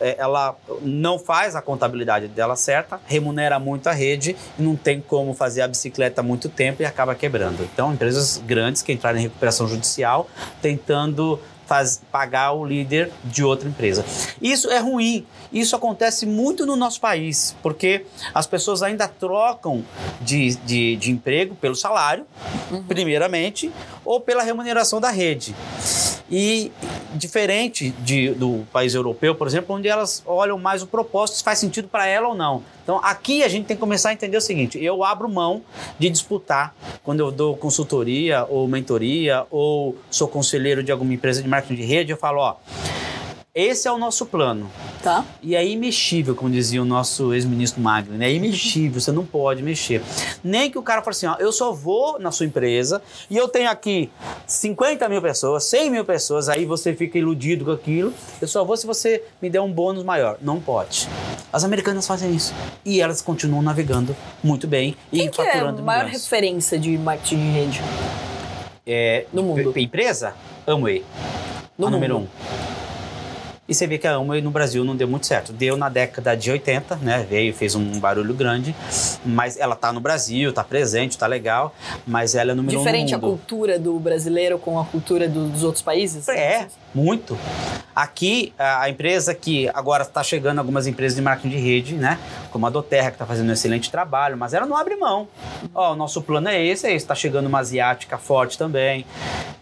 ela não faz a contabilidade dela certa, remunera muito a rede não tem como fazer a bicicleta há muito tempo e acaba quebrando. Então, empresas grandes que entraram em recuperação judicial tentando faz, pagar o líder de outra empresa. Isso é ruim. Isso acontece muito no nosso país, porque as pessoas ainda trocam de, de, de emprego pelo salário, uhum. primeiramente, ou pela remuneração da rede. E diferente de, do país europeu, por exemplo, onde elas olham mais o propósito, se faz sentido para ela ou não. Então aqui a gente tem que começar a entender o seguinte: eu abro mão de disputar quando eu dou consultoria ou mentoria ou sou conselheiro de alguma empresa de marketing de rede, eu falo, ó, Esse é o nosso plano. Tá. E é imexível, como dizia o nosso ex-ministro Magno, né? É imexível, você não pode mexer. Nem que o cara fale assim, ó, eu só vou na sua empresa e eu tenho aqui 50 mil pessoas, 100 mil pessoas, aí você fica iludido com aquilo. Eu só vou se você me der um bônus maior. Não pode. As americanas fazem isso. E elas continuam navegando muito bem Quem e que é a maior milhões. referência de marketing de rede? É, no mundo? Empresa? Amway. No a número um. E você vê que a Amway no Brasil não deu muito certo. Deu na década de 80, né? Veio, fez um barulho grande, mas ela tá no Brasil, tá presente, tá legal, mas ela é número Diferente um a no mundo. cultura do brasileiro com a cultura do- dos outros países? É, muito. Aqui, a, empresa que agora está chegando algumas empresas de marketing de rede, né? Como a Doterra, que está fazendo um excelente trabalho, mas ela não abre mão. Ó, o nosso plano é esse, é esse. Está chegando uma asiática forte também.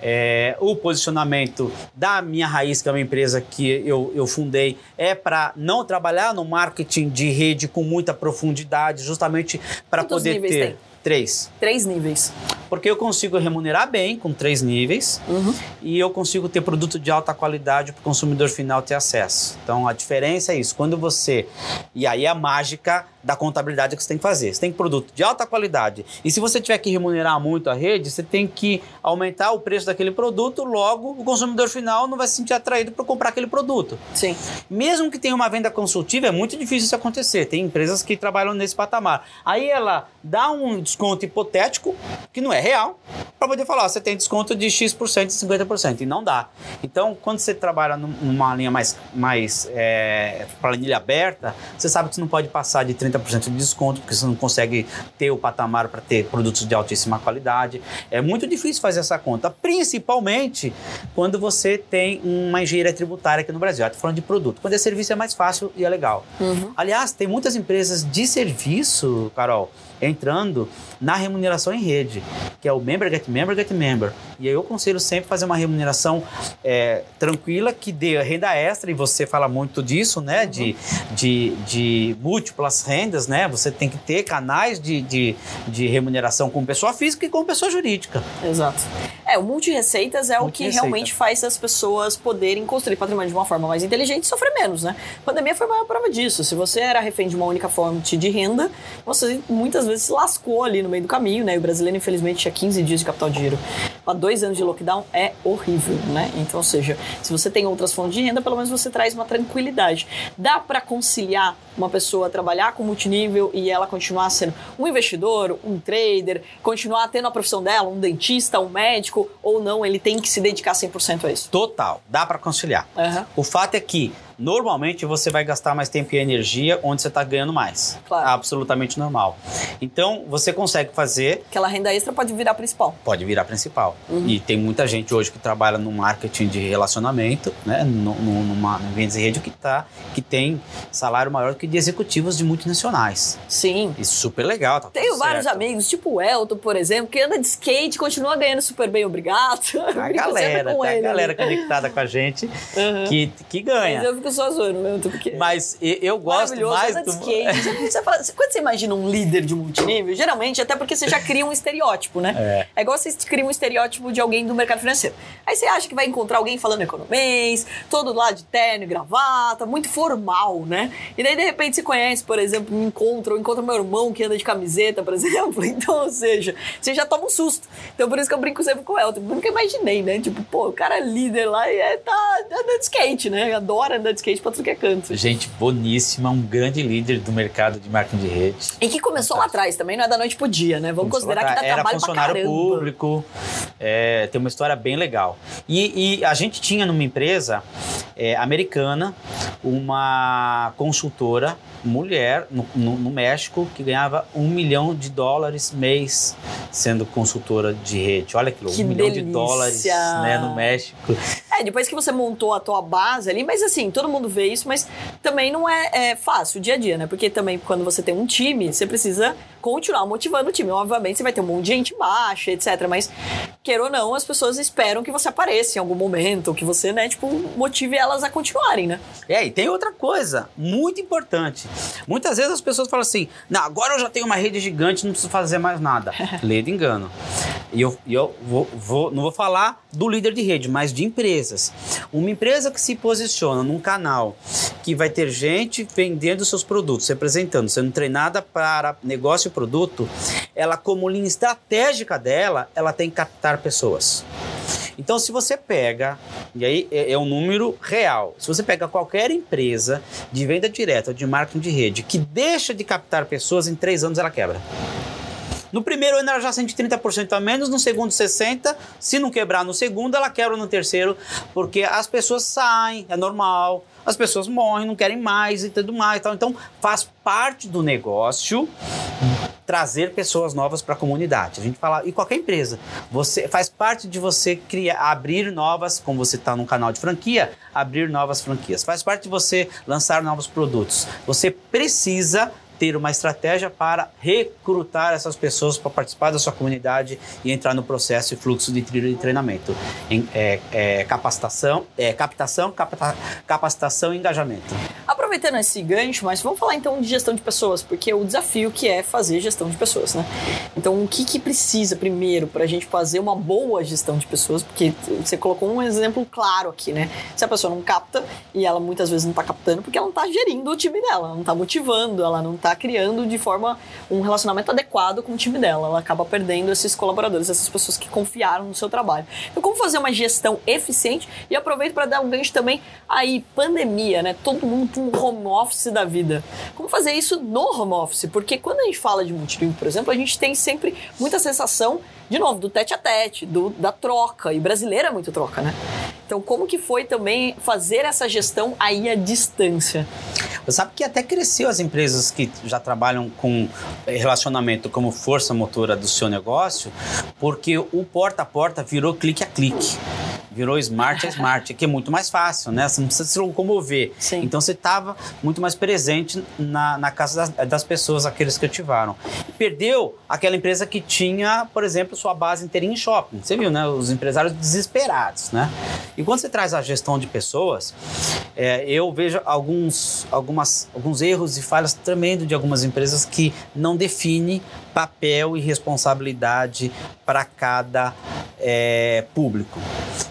É, o posicionamento da minha raiz, que é uma empresa que eu, eu fundei, é para não trabalhar no marketing de rede com muita profundidade, justamente para poder ter. tem? Três. Três níveis. Porque eu consigo remunerar bem com três níveis Uhum. e eu consigo ter produto de alta qualidade para o consumidor final ter acesso. Então a diferença é isso. Quando você. E aí é a mágica da contabilidade que você tem que fazer. Você tem produto de alta qualidade. E se você tiver que remunerar muito a rede, você tem que aumentar o preço daquele produto, logo o consumidor final não vai se sentir atraído para comprar aquele produto. Sim. Mesmo que tenha uma venda consultiva, é muito difícil isso acontecer. Tem empresas que trabalham nesse patamar. Aí ela dá um desconto hipotético, que não é real, para poder falar, ó, você tem desconto de X%, de 50%, e não dá. Então, quando você trabalha num- numa linha mais, mais é, planilha aberta, você sabe que você não pode passar de 30% de desconto, porque você não consegue ter o patamar para ter produtos de altíssima qualidade. É muito difícil fazer essa conta, principalmente quando você tem uma engenharia tributária aqui no Brasil. Estou falando de produto. Quando é serviço é mais fácil e é legal. Uhum. Aliás, tem muitas empresas de serviço, Carol, entrando na remuneração em rede, que é o Member Get Member Get Member. E aí eu aconselho sempre fazer uma remuneração é, tranquila, que dê renda extra, e você fala muito disso, né? De, de, de múltiplas rendas, né? Você tem que ter canais de, de, de remuneração com pessoa física e com pessoa jurídica. Exato. É, o multi-receitas é o que realmente faz as pessoas poderem construir patrimônio de uma forma mais inteligente e sofrer menos, né? A pandemia foi a maior prova disso. Se você era refém de uma única fonte de renda, você muitas vezes se lascou ali no meio do caminho, né? E o brasileiro, infelizmente, tinha 15 dias de capital de giro. Há dois anos de lockdown é horrível, né? Então, ou seja, se você tem outras fontes de renda, pelo menos você traz uma tranquilidade. Dá para conciliar uma pessoa trabalhar com multinível e ela continuar sendo um investidor, um trader, continuar tendo a profissão dela, um dentista, um médico, ou não, ele tem que se dedicar 100% a isso. Total, dá para conciliar. Aham. O fato é que normalmente você vai gastar mais tempo e energia onde você está ganhando mais. Claro. Absolutamente normal. Então você consegue fazer, Aquela renda extra pode virar principal. pode virar principal. Uhum. E tem muita gente hoje que trabalha no marketing de relacionamento, né, no, no, numa vendas em rede que tá, que tem salário maior do que de executivos de multinacionais. Sim. Isso super legal. Tá Tenho vários certo. amigos, tipo o Elton, por exemplo, que anda de skate, continua ganhando super bem, obrigado. A galera, tá a galera conectada com a gente Uhum. que, que Mas ganha. eu fico só zoando, o Elton, porque... Mas eu gosto mais do. skate. Você fala- quando você imagina um líder de multinível, geralmente, até porque você já cria um estereótipo, né? É. É igual você cria um estereótipo de alguém do mercado financeiro. Aí você acha que vai encontrar alguém falando economês, todo lá de terno e gravata, muito formal, né? E daí, de repente, você conhece, por exemplo, me encontra, ou encontra meu irmão que anda de camiseta, por exemplo. Então, ou seja, você já toma um susto. Então, por isso que eu brinco sempre com o Elton. Eu nunca imaginei, né? Tipo, pô, o cara é líder lá e é, tá andando de skate, né? Adora andar de skate pra tudo que é canto. Gente boníssima, um grande líder do mercado de marketing de rede. E que começou lá atrás também, não é da noite pro dia, né? Vamos Começou considerar que dá atrás. Era trabalho pra funcionário caramba. público, é, tem uma história bem legal. E, e a gente tinha numa empresa é, americana uma consultora, mulher, no, no- no México, que ganhava um milhão de dólares mês sendo consultora de rede. Olha que louco, um milhão de delícia! dólares né, no México. É, depois que você montou a tua base ali, mas assim, todo mundo vê isso, mas também não é, é fácil o dia a dia, né? Porque também quando você tem um time, você precisa continuar motivando o time. Obviamente você vai ter um monte de gente baixa, etc. Mas queira ou não, as pessoas esperam que você apareça em algum momento, ou que você, né, tipo, motive elas a continuarem, né? É, e tem outra coisa muito importante. Muitas vezes as pessoas falam assim: não, agora eu já tenho uma rede gigante, não preciso fazer mais nada. Lê de engano. E eu, eu vou, vou, não vou falar do líder de rede, mas de Uma empresa que se posiciona num canal que vai ter gente vendendo seus produtos, representando, sendo treinada para negócio e produto, ela, como linha estratégica dela, ela tem que captar pessoas. Então, se você pega, e aí é, é um número real, se você pega qualquer empresa de venda direta, de marketing de rede, que deixa de captar pessoas, em três anos ela quebra. No primeiro ano ela já sente 30% a menos, no segundo 60%, se não quebrar no segundo, ela quebra no terceiro, porque as pessoas saem, é normal, as pessoas morrem, não querem mais e tudo mais. Então, então faz parte do negócio trazer pessoas novas para a comunidade. A gente fala, e qualquer empresa, você faz parte de você criar, abrir novas, como você está num canal de franquia, abrir novas franquias. Faz parte de você lançar novos produtos. Você precisa ter uma estratégia para recrutar essas pessoas para participar da sua comunidade e entrar no processo e fluxo de trilha de treinamento. Em, é, é, capacitação, é, captação, capta, capacitação e engajamento. Aproveitando esse gancho, mas vamos falar então de gestão de pessoas, porque o desafio que é fazer gestão de pessoas, né? Então, o que, que precisa primeiro para a gente fazer uma boa gestão de pessoas? Porque você colocou um exemplo claro aqui, né? Se a pessoa não capta, e ela muitas vezes não está captando porque ela não está gerindo o time dela, não está motivando, ela não está criando de forma um relacionamento adequado com o time dela. Ela acaba perdendo esses colaboradores, essas pessoas que confiaram no seu trabalho. Então, como fazer uma gestão eficiente? E aproveito para dar um gancho também aí, pandemia, né? Todo mundo para um home office da vida. Como fazer isso no home office? Porque quando a gente fala de multilingue, por exemplo, a gente tem sempre muita sensação de novo, do tete a tete, do, da troca. E brasileiro é muito troca, né? Então, como que foi também fazer essa gestão aí à distância? Você sabe que até cresceu as empresas que já trabalham com relacionamento como força motora do seu negócio, porque o porta a porta virou clique a clique virou smart a smart, que é muito mais fácil, né? Você não precisa se locomover. Sim. Então você estava muito mais presente na, na casa das, das, pessoas, aqueles que ativaram. Perdeu aquela empresa que tinha, por exemplo, sua base inteira em shopping. Você viu, né? Os empresários desesperados, né? E quando você traz a gestão de pessoas, é, eu vejo alguns, algumas, alguns erros e falhas tremendos de algumas empresas que não definem papel e responsabilidade para cada é, público.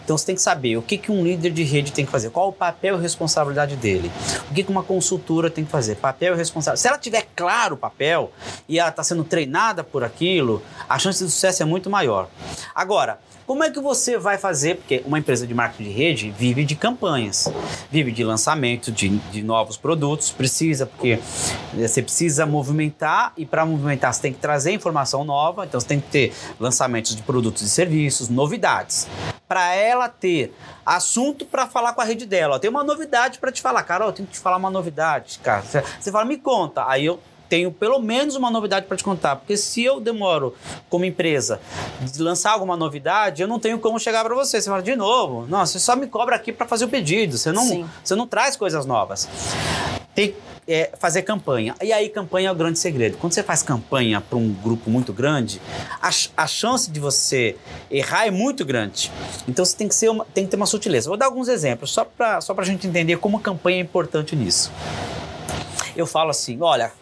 Então você tem que saber o que, que um líder de rede tem que fazer, qual o papel e responsabilidade dele, o que, que uma consultora tem que fazer, papel e responsabilidade. Se ela tiver claro o papel e ela está sendo treinada por aquilo, a chance de sucesso é muito maior. Agora, como é que você vai fazer? Porque uma empresa de marketing de rede vive de campanhas, vive de lançamento de, de novos produtos, precisa, porque você precisa movimentar e para movimentar você tem que trazer informação nova, então você tem que ter lançamentos de produtos e serviços, novidades. Para ela ter assunto para falar com a rede dela. Tem uma novidade para te falar, Carol, eu tenho que te falar uma novidade, cara. Você fala, me conta. Aí eu tenho pelo menos uma novidade para te contar. Porque se eu demoro, como empresa, de lançar alguma novidade, eu não tenho como chegar para você. Você fala, de novo, não, você só me cobra aqui para fazer o pedido. Você não, você não traz coisas novas. Tem é, fazer campanha. E aí, campanha é o grande segredo. Quando você faz campanha para um grupo muito grande, a, a, chance de você errar é muito grande. Então você tem que, ser uma, tem que ter uma sutileza. Vou dar alguns exemplos, só para só a gente entender como a campanha é importante nisso. Eu falo assim: olha,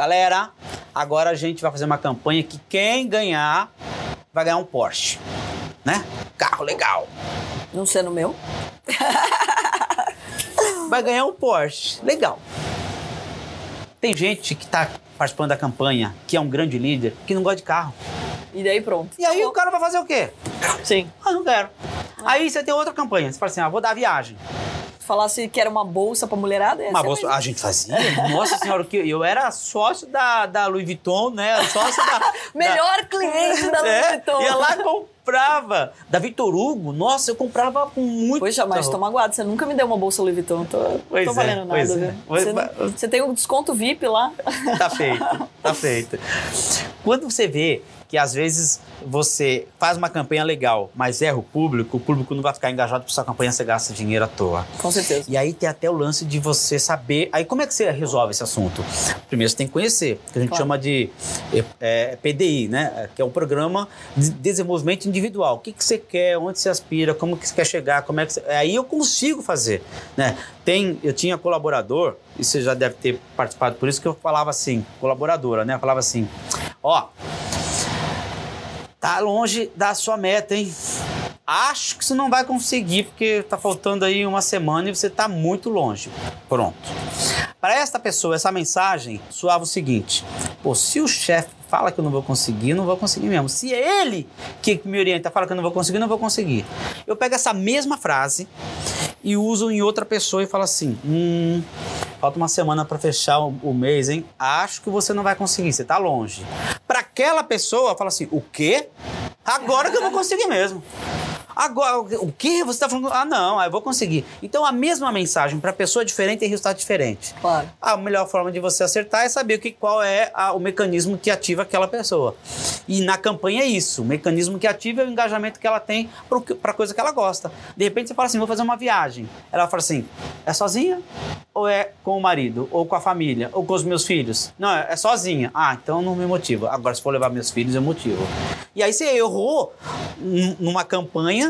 Galera, agora a gente vai fazer uma campanha que quem ganhar vai ganhar um Porsche, né? Carro legal. Não sendo meu. vai ganhar um Porsche, legal. Tem gente que está participando da campanha, que é um grande líder, que não gosta de carro. E daí pronto. E aí o cara vai fazer o quê? Sim. Ah, não quero. Aí você tem outra campanha, você fala assim, ah, vou dar viagem falasse que era uma bolsa pra mulherada, Uma bolsa, a gente fazia? Nossa senhora, que eu era sócio da, da Louis Vuitton, né? Sócio da... Melhor da, cliente da Louis é, Vuitton. Ia lá comprava. Da Vitor Hugo, nossa, eu comprava com muito... Poxa, mas magoado, você nunca me deu uma bolsa Louis Vuitton, tô, pois tô é, valendo nada, é. Você, você tem um desconto VIP lá. Tá feito, tá feito. Quando você vê que às vezes você faz uma campanha legal, mas erra o público, o público não vai ficar engajado por sua campanha, você gasta dinheiro à toa. Com certeza. E aí tem até o lance de você saber. Aí como é que você resolve esse assunto? Primeiro você tem que conhecer, que a gente Claro. chama de é, PDI, né? Que é um programa de desenvolvimento individual. O que, que você quer, onde você aspira, como que você quer chegar, como é que você... Aí eu consigo fazer, né? Tem, eu tinha colaborador, e você já deve ter participado, por isso que eu falava assim, colaboradora, né? Eu falava assim, ó, tá longe da sua meta, hein? Acho que você não vai conseguir, porque tá faltando aí uma semana e você tá muito longe. Pronto. Para esta pessoa, essa mensagem soava o seguinte: pô, se o chefe fala que eu não vou conseguir, não vou conseguir mesmo. Se é ele que me orienta, fala que eu não vou conseguir, não vou conseguir. Eu pego essa mesma frase e uso em outra pessoa e falo assim: hum, falta uma semana para fechar o, o mês, hein? Acho que você não vai conseguir, você tá longe. Aquela pessoa, fala assim: o quê? Agora que eu vou conseguir mesmo. Agora, o que você está falando? Ah, não, aí eu vou conseguir. Então, a mesma mensagem para pessoa diferente tem resultado diferente. Claro. A melhor forma de você acertar é saber que, qual é a- o mecanismo que ativa aquela pessoa. E na campanha é isso. O mecanismo que ativa é o engajamento que ela tem para a coisa que ela gosta. De repente você fala assim: vou fazer uma viagem. Ela fala assim: é sozinha? Ou é com o marido? Ou com a família? Ou com os meus filhos? Não, é é sozinha. Ah, então não me motiva. Agora, se for levar meus filhos, eu motivo. E aí você errou numa campanha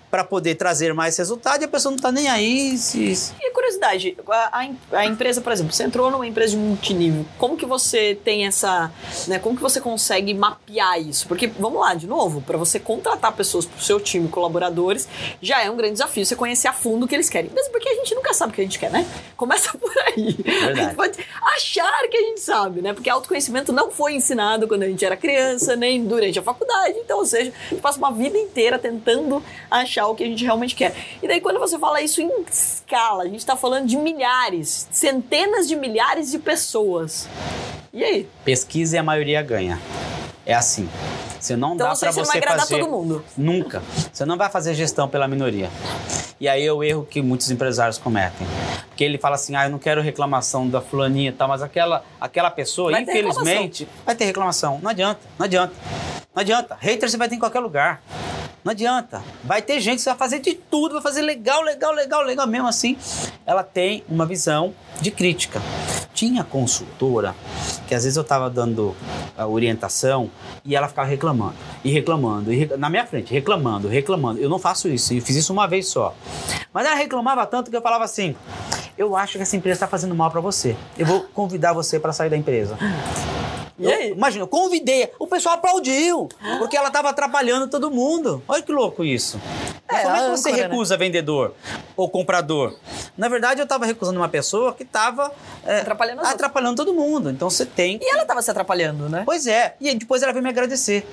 para poder trazer mais resultado e a pessoa não está nem aí. Se, E curiosidade, a, a a empresa, por exemplo, você entrou numa empresa de multinível, como que você tem essa, né, como que você consegue mapear isso? Porque, vamos lá, de novo, para você contratar pessoas pro seu time, colaboradores, já é um grande desafio você conhecer a fundo o que eles querem. Mesmo porque a gente nunca sabe o que a gente quer, né? Começa por aí. A gente pode achar que a gente sabe, né? Porque autoconhecimento não foi ensinado quando a gente era criança, nem durante a faculdade. Então, ou seja, a gente passa uma vida inteira tentando achar o que a gente realmente quer. E daí, quando você fala isso em escala, a gente tá falando de milhares, centenas de milhares de pessoas. E aí? pesquisa e a maioria ganha. É assim. Você não Então dá para você vai fazer todo mundo. nunca. Você não vai fazer gestão pela minoria. E aí é o erro que muitos empresários cometem. Porque ele fala assim: "Ah, eu não quero reclamação da fulaninha e tal", mas aquela aquela pessoa, Vai ter infelizmente, vai ter reclamação. Não adianta, não adianta. Não adianta. Hater você vai ter em qualquer lugar. Não adianta. Vai ter gente que vai fazer de tudo, vai fazer legal, legal, legal, legal. Mesmo assim, ela tem uma visão de crítica. Tinha consultora que às vezes eu estava dando a orientação e ela ficava reclamando, e reclamando, e rec- na minha frente, reclamando, reclamando. Eu não faço isso, eu fiz isso uma vez só. Mas ela reclamava tanto que eu falava assim: eu acho que essa empresa está fazendo mal para você. Eu vou convidar você para sair da empresa. Eu- imagina, eu convidei, o pessoal aplaudiu, porque ela estava atrapalhando todo mundo. Olha que louco isso. É, como é que você âncora, né? recusa vendedor ou comprador? Na verdade, eu estava recusando uma pessoa que estava Atrapalhando os outros. atrapalhando todo mundo. Então você tem. E ela tava se atrapalhando, né? Pois é. E aí depois ela veio me agradecer.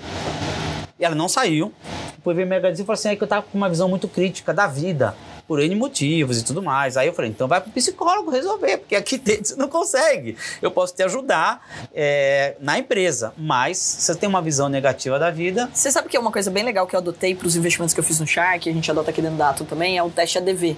E ela não saiu. Depois veio me agradecer e falou assim: é que eu tava com uma visão muito crítica da vida, por N motivos e tudo mais. Aí eu falei: então vai pro psicólogo resolver, porque aqui dentro você não consegue. Eu posso te ajudar é, na empresa, mas você tem uma visão negativa da vida. Você sabe que é uma coisa bem legal que eu adotei para os investimentos que eu fiz no Shark, a gente adota aqui dentro da Atom também, é o teste ADV.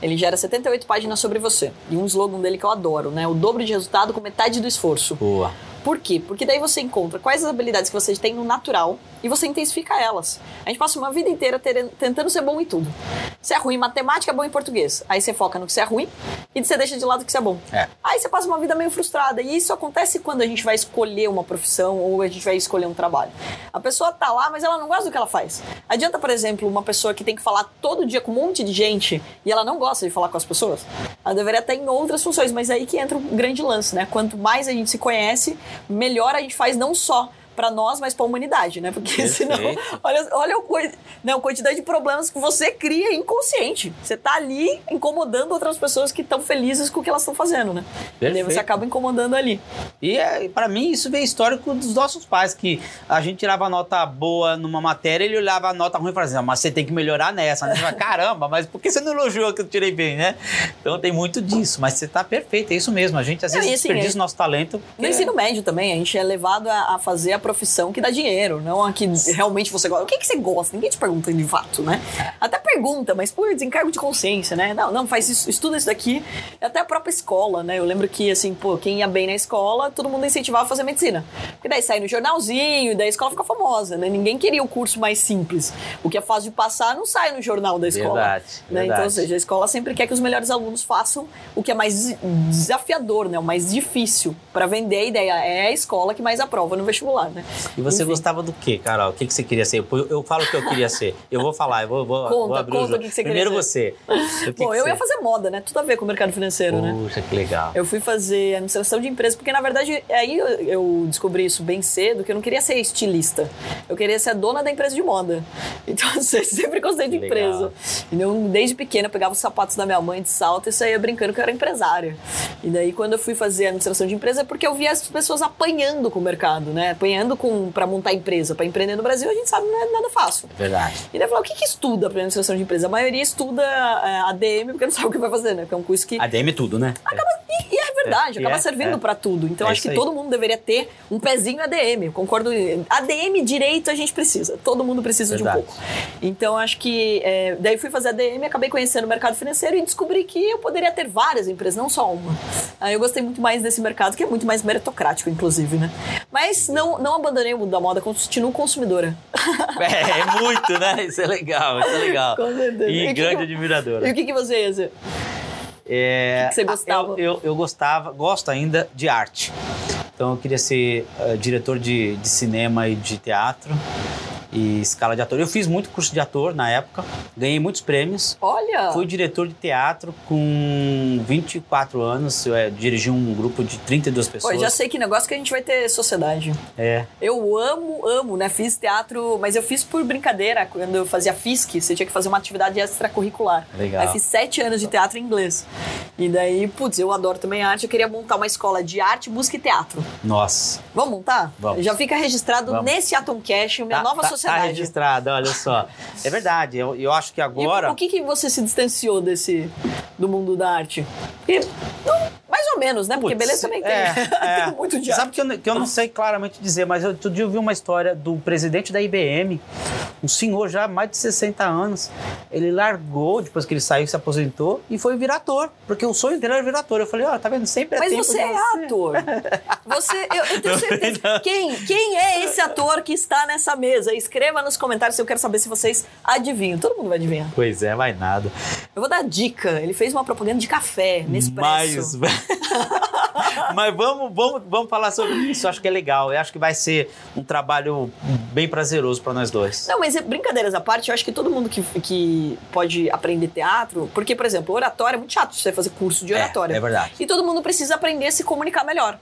Ele gera 78 páginas sobre você. E um slogan dele que eu adoro, né? O dobro de resultado com metade do esforço. Boa. Por quê? Porque daí você encontra quais as habilidades que você tem no natural e você intensifica elas. A gente passa uma vida inteira ter- tentando ser bom em tudo. Você é ruim em matemática, é bom em português. Aí você foca no que você é ruim e você deixa de lado o que você é bom. É. Aí você passa uma vida meio frustrada. E isso acontece quando a gente vai escolher uma profissão ou a gente vai escolher um trabalho. A pessoa tá lá, mas ela não gosta do que ela faz. Adianta, por exemplo, uma pessoa que tem que falar todo dia com um monte de gente e ela não gosta de falar com as pessoas? Ela deveria estar em outras funções, mas é aí que entra o grande lance, né? Quanto mais a gente se conhece, melhor a gente faz não só para nós, mas para a humanidade, né? Porque Perfeito. senão, olha, olha o coi- né, a quantidade de problemas que você cria inconsciente. Você tá ali incomodando outras pessoas que estão felizes com o que elas estão fazendo, né? E daí você Perfeito. acaba incomodando ali. E é, para mim isso veio histórico dos nossos pais, que a gente tirava nota boa numa matéria, ele olhava a nota ruim e falava assim, "Ah, mas você tem que melhorar nessa. Né? Fala, Caramba, mas por que você não elogiou que eu tirei bem, né? Então tem muito disso, mas você tá perfeito, é isso mesmo. A gente às Não, vezes e assim, desperdiça é- o nosso talento. No ensino médio também, a gente é levado a, a fazer a profissão que dá dinheiro, não a que realmente você gosta. O que, que você gosta? Ninguém te pergunta de fato, né? Até pergunta, mas por desencargo de consciência, né? Não, não, faz isso, estuda isso daqui. Até a própria escola, né? Eu lembro que, assim, pô, quem ia bem na escola, todo mundo incentivava a fazer medicina. Porque daí sai no jornalzinho, e daí a escola fica famosa, né? Ninguém queria o curso mais simples. O que é fácil de passar não sai no jornal da escola. Verdade, né? verdade. Então, ou seja, a escola sempre quer que os melhores alunos façam o que é mais desafiador, né? O mais difícil para vender a ideia. É a escola que mais aprova no vestibular, né? E você Enfim. gostava do quê, Carol? O que, que você queria ser? Eu, eu falo o que eu queria ser. Eu vou falar, eu vou, vou, Conta, vou abrir conta o jogo. que você Primeiro você. Que Bom, que eu você- ia fazer moda, né? Tudo a ver com o mercado financeiro, né? Puxa, que legal. Eu fui fazer administração de empresa, porque na verdade aí eu, eu descobri isso bem cedo, que eu não queria ser estilista. Eu queria ser a dona da empresa de moda. Então, eu sempre gostei de Legal. empresa. Então, desde pequena, eu pegava os sapatos da minha mãe de salto e saía brincando que eu era empresária. E daí, quando eu fui fazer administração de empresa, é porque eu via as pessoas apanhando com o mercado, né? Apanhando com, pra montar empresa. Pra empreender no Brasil, a gente sabe, não é nada fácil. Verdade. E daí falei, o que, que estuda para administração de empresa? A maioria estuda é, ADM porque não sabe o que vai fazer, né? Porque é um curso que. ADM é tudo, né? E, e é verdade, É, acaba é, servindo é. para tudo. Então É acho que todo mundo deveria ter um pezinho ADM. Eu concordo. ADM direito a gente precisa. Todo mundo precisa de um Verdade. pouco. Então acho que. é, daí fui fazer ADM, acabei conhecendo o mercado financeiro e descobri que eu poderia ter várias empresas, não só uma. Aí eu gostei muito mais desse mercado, que é muito mais meritocrático, inclusive, né? Mas não, não abandonei o mundo da moda, continuo consumidora. É, é muito, né? Isso é legal, isso é legal. Com certeza. E E grande que- admiradora. E o que, que você ia ser? É, O que que você gostava? Eu, eu, eu gostava, gosto ainda de arte. Então eu queria ser eh, diretor de, de cinema e de teatro e escala de ator. Eu fiz muito curso de ator na época, ganhei muitos prêmios. Olha! Fui diretor de teatro com 24 anos, eu eh, dirigi um grupo de 32 Pô, pessoas. eu já sei que negócio que a gente vai ter sociedade. É, Eu amo, amo, né? Fiz teatro, mas eu fiz por brincadeira. Quando eu fazia FISC, você tinha que fazer uma atividade extracurricular. Legal. Aí fiz sete anos de teatro em inglês. E daí, putz, eu adoro também arte. Eu queria montar uma escola de arte, música e teatro. nossa. Vamos montar? Vamos. Já fica registrado Vamos. nesse Atom Cash, minha Tá- nova tá- sociedade. Tá registrado, olha só. É verdade, eu, eu acho que E agora... o que, que você se distanciou desse do mundo da arte? E, não, mais ou menos, né? Porque beleza também tem, é, é. tem muito de Sabe que eu, não- que eu não sei claramente dizer, mas eu, outro dia eu vi uma história do presidente da IBM, um senhor já mais de 60 anos. Ele largou, depois que ele saiu, se aposentou, e foi virar ator. Porque o sonho dele era virar ator. Eu falei, ó, tá vendo? Sempre é Mas você é ator. Você, eu, eu tenho certeza. Quem, quem é esse ator que está nessa mesa? Escreva nos comentários, eu quero saber se vocês adivinham. Todo mundo vai adivinhar. Pois é, vai nada. Eu vou dar dica. Ele fez uma propaganda de café, Nespresso. Mas, mas vamos, vamos, vamos falar sobre isso. Eu acho que é legal. Eu acho que vai ser um trabalho bem prazeroso para nós dois. Não, mas é- brincadeiras à parte, eu acho que todo mundo que, que pode aprender teatro, porque, por exemplo, oratória é muito chato você fazer curso de É, oratória. é verdade. E todo mundo precisa aprender a se comunicar melhor.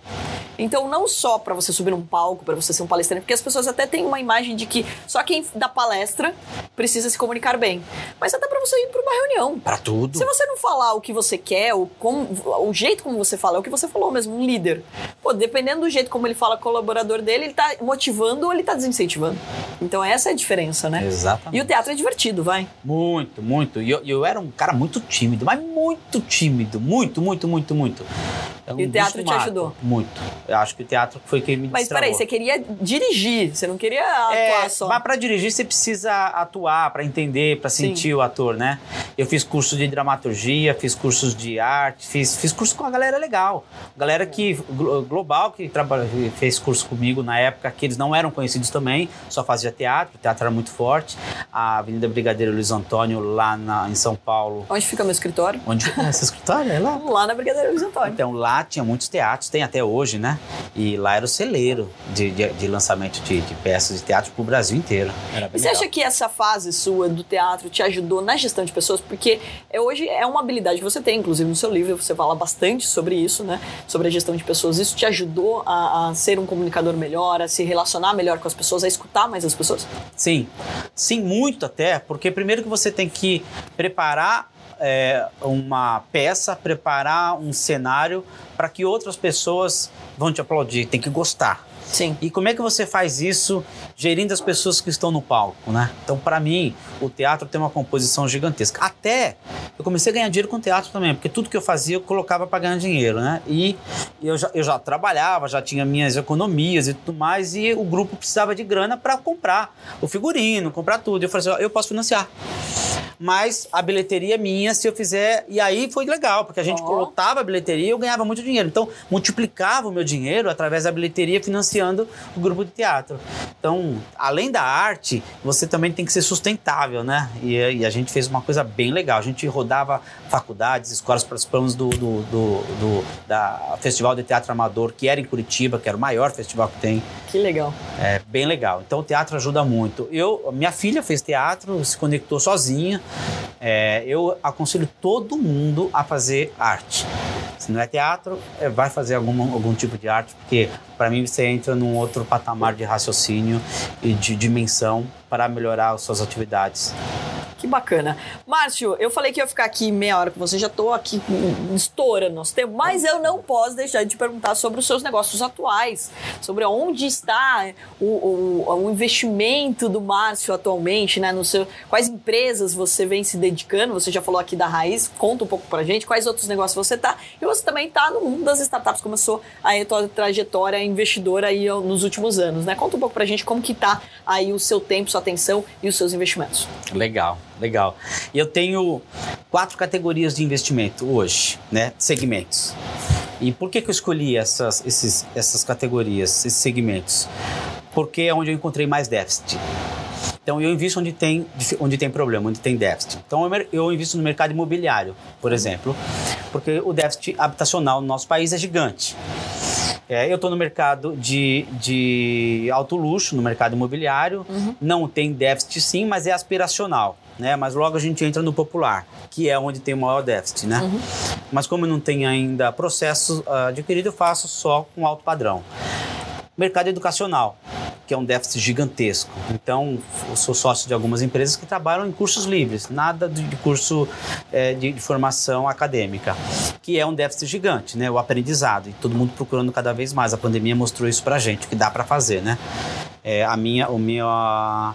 Então, não só para você subir num palco, para você ser um palestrante, porque as pessoas até têm uma imagem de que só quem dá palestra precisa se comunicar bem. Mas até para você ir para uma reunião. Para tudo. Se você não falar o que você quer, o, como, o jeito como você fala, é o que você falou mesmo, um líder. Pô, dependendo do jeito como ele fala colaborador dele, ele tá motivando ou ele tá desincentivando. Então essa é a diferença, né? Exatamente. E o teatro é divertido, vai. Muito, muito. E eu, eu era um cara muito tímido, mas muito tímido. Muito, muito, muito, muito. É E o teatro te ajudou? Muito. Eu acho que o teatro foi quem me Mas destravou. peraí, você queria dirigir, você não queria atuar É, só. mas para dirigir você precisa atuar, para entender, para Sim. sentir o ator, né? Eu fiz curso de dramaturgia, fiz cursos de arte, fiz, fiz curso com a galera legal. Galera que glo- global que trabalha, fez curso comigo na época, que eles não eram conhecidos também, só fazia teatro, o teatro era muito forte. A Avenida Brigadeiro Luiz Antônio, lá na, em São Paulo. Onde fica meu escritório? Onde é esse escritório? É lá? Lá na Brigadeiro Luiz Antônio. Então lá tinha muitos teatros, tem até hoje, né? E lá era o celeiro de, de, de lançamento de, de peças de teatro pro Brasil inteiro. Você legal. acha que essa fase sua do teatro te ajudou na gestão de pessoas? Porque é, hoje é uma habilidade que você tem, inclusive no seu livro você fala bastante sobre isso, né? Sobre a gestão de pessoas. Isso te ajudou a, a ser um comunicador melhor, a se relacionar melhor com as pessoas, a escutar mais as pessoas? Sim, sim, muito até, porque primeiro que você tem que preparar é, uma peça, preparar um cenário para que outras pessoas vão te aplaudir, tem que gostar. Sim. E como é que você faz isso gerindo as pessoas que estão no palco, né? Então, para mim, o teatro tem uma composição gigantesca. Até eu comecei a ganhar dinheiro com teatro também, porque tudo que eu fazia eu colocava para ganhar dinheiro, né? E eu já, eu já trabalhava, já tinha minhas economias e tudo mais, e o grupo precisava de grana para comprar o figurino, comprar tudo. Eu falei assim: eu posso financiar mas a bilheteria é minha se eu fizer. E aí foi legal, porque a gente oh. lotava a bilheteria e eu ganhava muito dinheiro. Então, multiplicava o meu dinheiro através da bilheteria financiando o grupo de teatro. Então, além da arte, você também tem que ser sustentável, né? E, e a gente fez uma coisa bem legal. A gente rodava faculdades, escolas, participamos do, do, do, do da Festival de Teatro Amador, que era em Curitiba, que era o maior festival que tem. Que legal. É bem legal. Então, o teatro ajuda muito. Eu, minha filha fez teatro, se conectou sozinha. É, eu aconselho todo mundo a fazer arte. Se não é teatro, é, vai fazer algum, algum tipo de arte, porque para mim você entra num outro patamar de raciocínio de dimensão para melhorar as suas atividades. Que bacana. Márcio, eu falei que ia ficar aqui meia hora com você, já estou aqui estourando nosso tempo, mas eu não posso deixar de te perguntar sobre os seus negócios atuais, sobre onde está o, o, o investimento do Márcio atualmente, né? No seu, quais empresas você vem se dedicando? Você já falou aqui da Raiz, conta um pouco pra gente, quais outros negócios você está? E você também está no mundo das startups, começou a tua trajetória investidora aí nos últimos anos, né? Conta um pouco pra gente como que está aí o seu tempo, sua atenção e os seus investimentos. Legal. Legal. Eu tenho quatro categorias de investimento hoje, né? Segmentos. E por que, que eu escolhi essas, esses, essas categorias, esses segmentos? Porque é onde eu encontrei mais déficit. Então eu invisto onde tem, onde tem problema, onde tem déficit. Então eu invisto no mercado imobiliário, por exemplo, porque o déficit habitacional no nosso país é gigante. É, eu estou no mercado de, de alto luxo, no mercado imobiliário. Uhum. Não tem déficit sim, mas é aspiracional né? Mas logo a gente entra no popular, que é onde tem o maior déficit, né? Uhum. Mas como não tem ainda processo uh, adquirido, eu faço só com alto padrão. Mercado educacional, que é um déficit gigantesco. Então, eu sou sócio de algumas empresas que trabalham em cursos livres, nada de, curso é, de, de, formação acadêmica, que é um déficit gigante, né? O aprendizado, e todo mundo procurando cada vez mais. A pandemia mostrou isso pra gente, o que dá para fazer, né? É, a minha, o meu, a,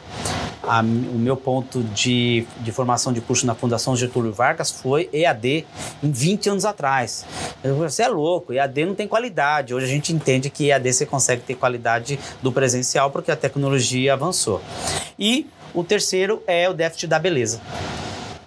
a, o meu ponto de, de formação de curso na Fundação Getúlio Vargas foi EAD em 20 anos atrás. Eu, você é louco, EAD não tem qualidade. Hoje a gente entende que EAD você consegue ter qualidade do presencial porque a tecnologia avançou. E o terceiro é o déficit da beleza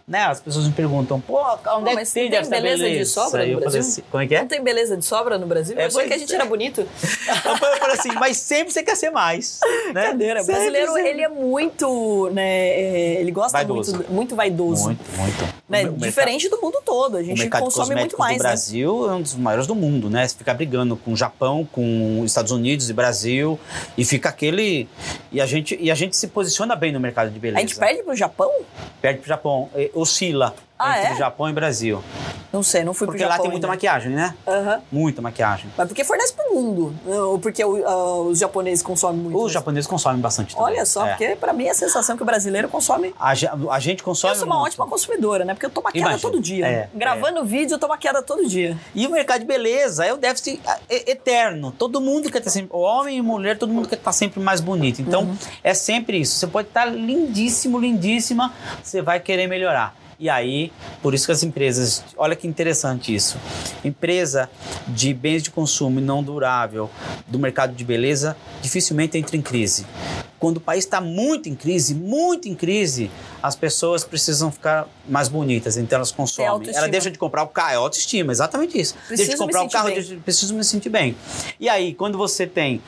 né? As pessoas me perguntam, pô, onde é que tem, tem beleza, beleza de sobra no Brasil? Assim, como é que é? Não tem beleza de sobra no Brasil? É, eu achei que a gente é. era bonito. eu falei assim, mas sempre você quer ser mais, né? Cadeira. O brasileiro, ele é muito, né, é, ele gosta vaidoso. muito, muito vaidoso. Muito, muito. Né? Diferente do mundo todo, a gente consome muito mais, O né? Brasil é um dos maiores do mundo, né? Você fica brigando com o Japão, com Estados Unidos e Brasil, e fica aquele... E a gente, e a gente se posiciona bem no mercado de beleza. A gente perde pro Japão? Perde pro Japão. Oscila ah, entre é? Japão e Brasil. Não sei, não fui porque pro Japão. Porque lá tem muita ainda. maquiagem, né? Uhum. Muita maquiagem. Mas porque fornece pro mundo? Ou porque uh, os japoneses consomem muito? Os japoneses consomem bastante também. Olha só, é. porque pra mim é a sensação que o brasileiro consome. A, a gente consome. Eu sou uma muito. ótima consumidora, né? Porque eu tô maquiada Imagina. todo dia. É, Gravando é. vídeo, eu tô maquiada todo dia. E o mercado de beleza é o déficit eterno. Todo mundo quer estar sempre. Homem e mulher, todo mundo quer estar sempre mais bonito. Então, uhum. é sempre isso. Você pode estar lindíssimo, lindíssima, você vai querer melhorar. E aí, por isso que as empresas, olha que interessante isso. Empresa de bens de consumo não durável do mercado de beleza dificilmente entra em crise. Quando o país está muito em crise, muito em crise, as pessoas precisam ficar mais bonitas, então elas consomem. Ela deixa de comprar o carro, é autoestima, exatamente isso. Preciso deixa de comprar o carro, deixa, preciso me sentir bem. E aí, quando você tem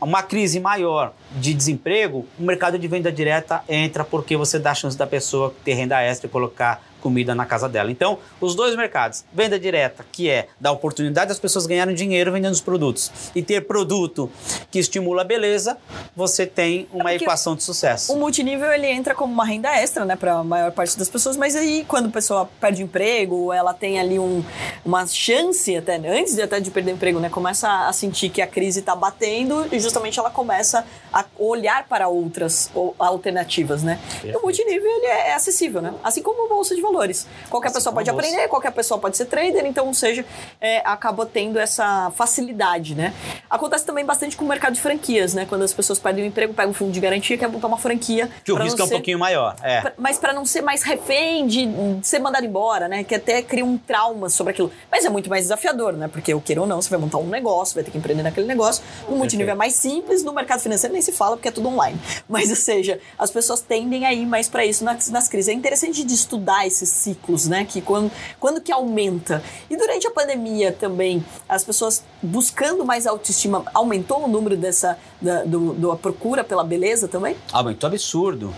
uma crise maior de desemprego, o mercado de venda direta entra porque você dá a chance da pessoa ter renda extra e colocar comida na casa dela. Então, os dois mercados, venda direta, que é dar oportunidade das pessoas ganharem dinheiro vendendo os produtos, e ter produto que estimula a beleza, você tem uma é equação de sucesso. O multinível ele entra como uma renda extra, né, para a maior parte das pessoas, mas aí quando a pessoa perde emprego, ela tem ali um, uma chance até antes de até de perder emprego, né, começa a sentir que a crise está batendo e justamente ela começa a olhar para outras alternativas, né? E o multinível ele é acessível, né? Assim como o bolsa de valores. Qualquer Assim pessoa pode você. aprender, qualquer pessoa pode ser trader, então, ou seja, é, acaba tendo essa facilidade, né? Acontece também bastante com o mercado de franquias, né? Quando as pessoas perdem o emprego, pegam um fundo de garantia, quer montar uma franquia. Que o risco não é um ser- pouquinho maior. É. Pra- mas para não ser mais refém de, de ser mandado embora, né? Que até cria um trauma sobre aquilo. Mas é muito mais desafiador, né? Porque eu queira ou não, você vai montar um negócio, vai ter que empreender naquele negócio. No multinível é mais simples, no mercado financeiro nem se fala porque é tudo online. Mas, ou seja, as pessoas tendem a ir mais para isso nas, nas crises. É interessante de estudar esses ciclos, né? Que quando, quando que aumenta. E durante a pandemia também, as pessoas buscando mais autoestima, aumentou o número dessa, da, do, da procura pela beleza também? Aumentou absurdo.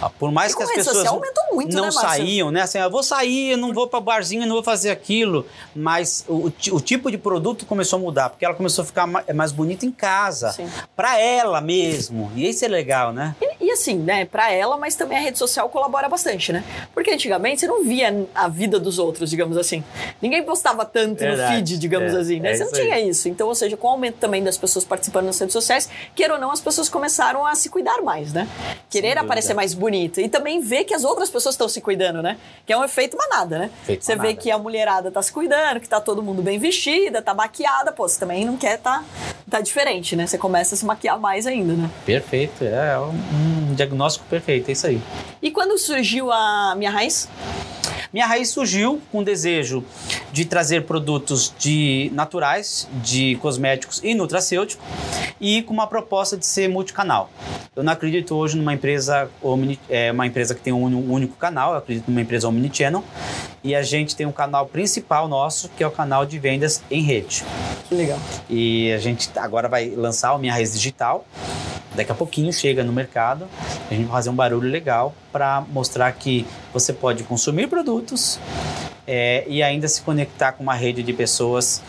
Ah, Por mais E que as rede pessoas social aumentou muito, não né, saíam, né? Assim, eu vou sair, eu não vou para barzinho, eu não vou fazer aquilo. Mas o, o tipo de produto começou a mudar, porque ela começou a ficar ma- mais bonita em casa, para ela mesmo. E isso é legal, né? E, e assim, né, pra ela, mas também a rede social colabora bastante, né? Porque antigamente você não via a vida dos outros, digamos assim. Ninguém postava tanto no Verdade. feed, digamos É, assim, né? é você não isso aí. tinha isso. Então, ou seja, com o aumento também das pessoas participando nas redes sociais, queira ou não, as pessoas começaram a se cuidar mais, né? Querer aparecer mais bonita. E também ver que as outras pessoas estão se cuidando, né? Que é um efeito manada, né? Efeito você vê manada. que a mulherada tá se cuidando, que tá todo mundo bem vestida, tá maquiada, pô, você também não quer tá, tá diferente, né? Você começa a se maquiar mais ainda, né? Perfeito, é um, um diagnóstico perfeito, é isso aí. E quando surgiu a minha raiz? Minha raiz surgiu com o desejo de trazer produtos de naturais, de cosméticos e nutracêutico e com uma proposta de ser multicanal. Eu não acredito hoje numa empresa omni, é, uma empresa que tem um um único canal, eu acredito numa empresa omnichannel e a gente tem um canal principal nosso que é o canal de vendas em rede. Que legal. E a gente agora vai lançar o Minha Raiz Digital. Daqui a pouquinho chega no mercado. A gente vai fazer um barulho legal para mostrar que você pode consumir produtos é, e ainda se conectar com uma rede de pessoas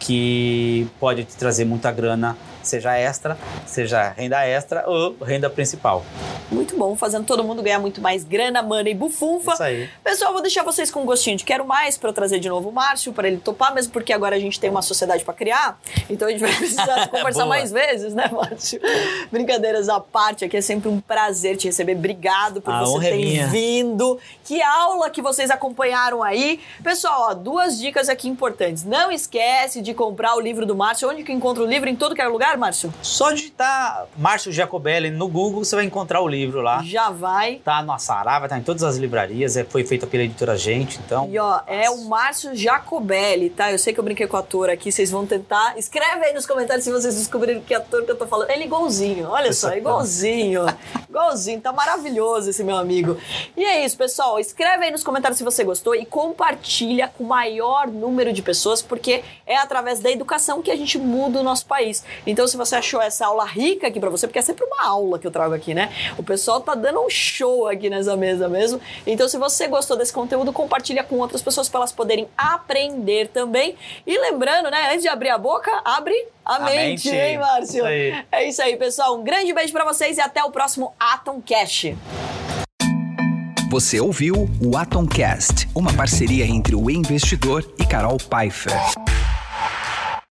que pode te trazer muita grana, seja extra, seja renda extra ou renda principal. Muito bom, fazendo todo mundo ganhar muito mais grana, mana e bufunfa. Isso aí. Pessoal, vou deixar vocês com um gostinho de quero mais para eu trazer de novo o Márcio, para ele topar, mesmo porque agora a gente tem uma sociedade para criar, então a gente vai precisar conversar Boa. mais vezes, né, Márcio? Brincadeiras à parte, aqui é sempre um prazer te receber. Obrigado por A você é ter minha. vindo. Que aula que vocês acompanharam aí. Pessoal, ó, duas dicas aqui importantes. Não esquece de comprar o livro do Márcio. Onde que encontra o livro? Em todo que é lugar, Márcio? Só digitar Márcio Jacobelli no Google, você vai encontrar o livro lá. Já vai. Tá no Sarava, tá em todas as livrarias, é, foi feito pela editora Gente, então. E ó, é o Márcio Jacobelli, tá? Eu sei que eu brinquei com o ator aqui, vocês vão tentar. Escreve aí nos comentários se vocês descobriram que ator que eu tô falando. Ele é igualzinho, olha só, igualzinho. igualzinho, tá maravilhoso esse meu amigo. E é isso, pessoal. Escreve aí nos comentários se você gostou e compartilha com o maior número de pessoas, porque é através da educação que a gente muda o nosso país. Então, se você achou essa aula rica aqui pra você, porque é sempre uma aula que eu trago aqui, né? O pessoal tá dando um show aqui nessa mesa mesmo. Então, se você gostou desse conteúdo, compartilha com outras pessoas para elas poderem aprender também. E lembrando, né, antes de abrir a boca, abre a, A mente, mente. hein, Márcio? Isso. É isso aí, pessoal. Um grande beijo pra vocês e até o próximo Atom Cash. Você ouviu o Atomcast, uma parceria entre o investidor e Carol Pfeiffer.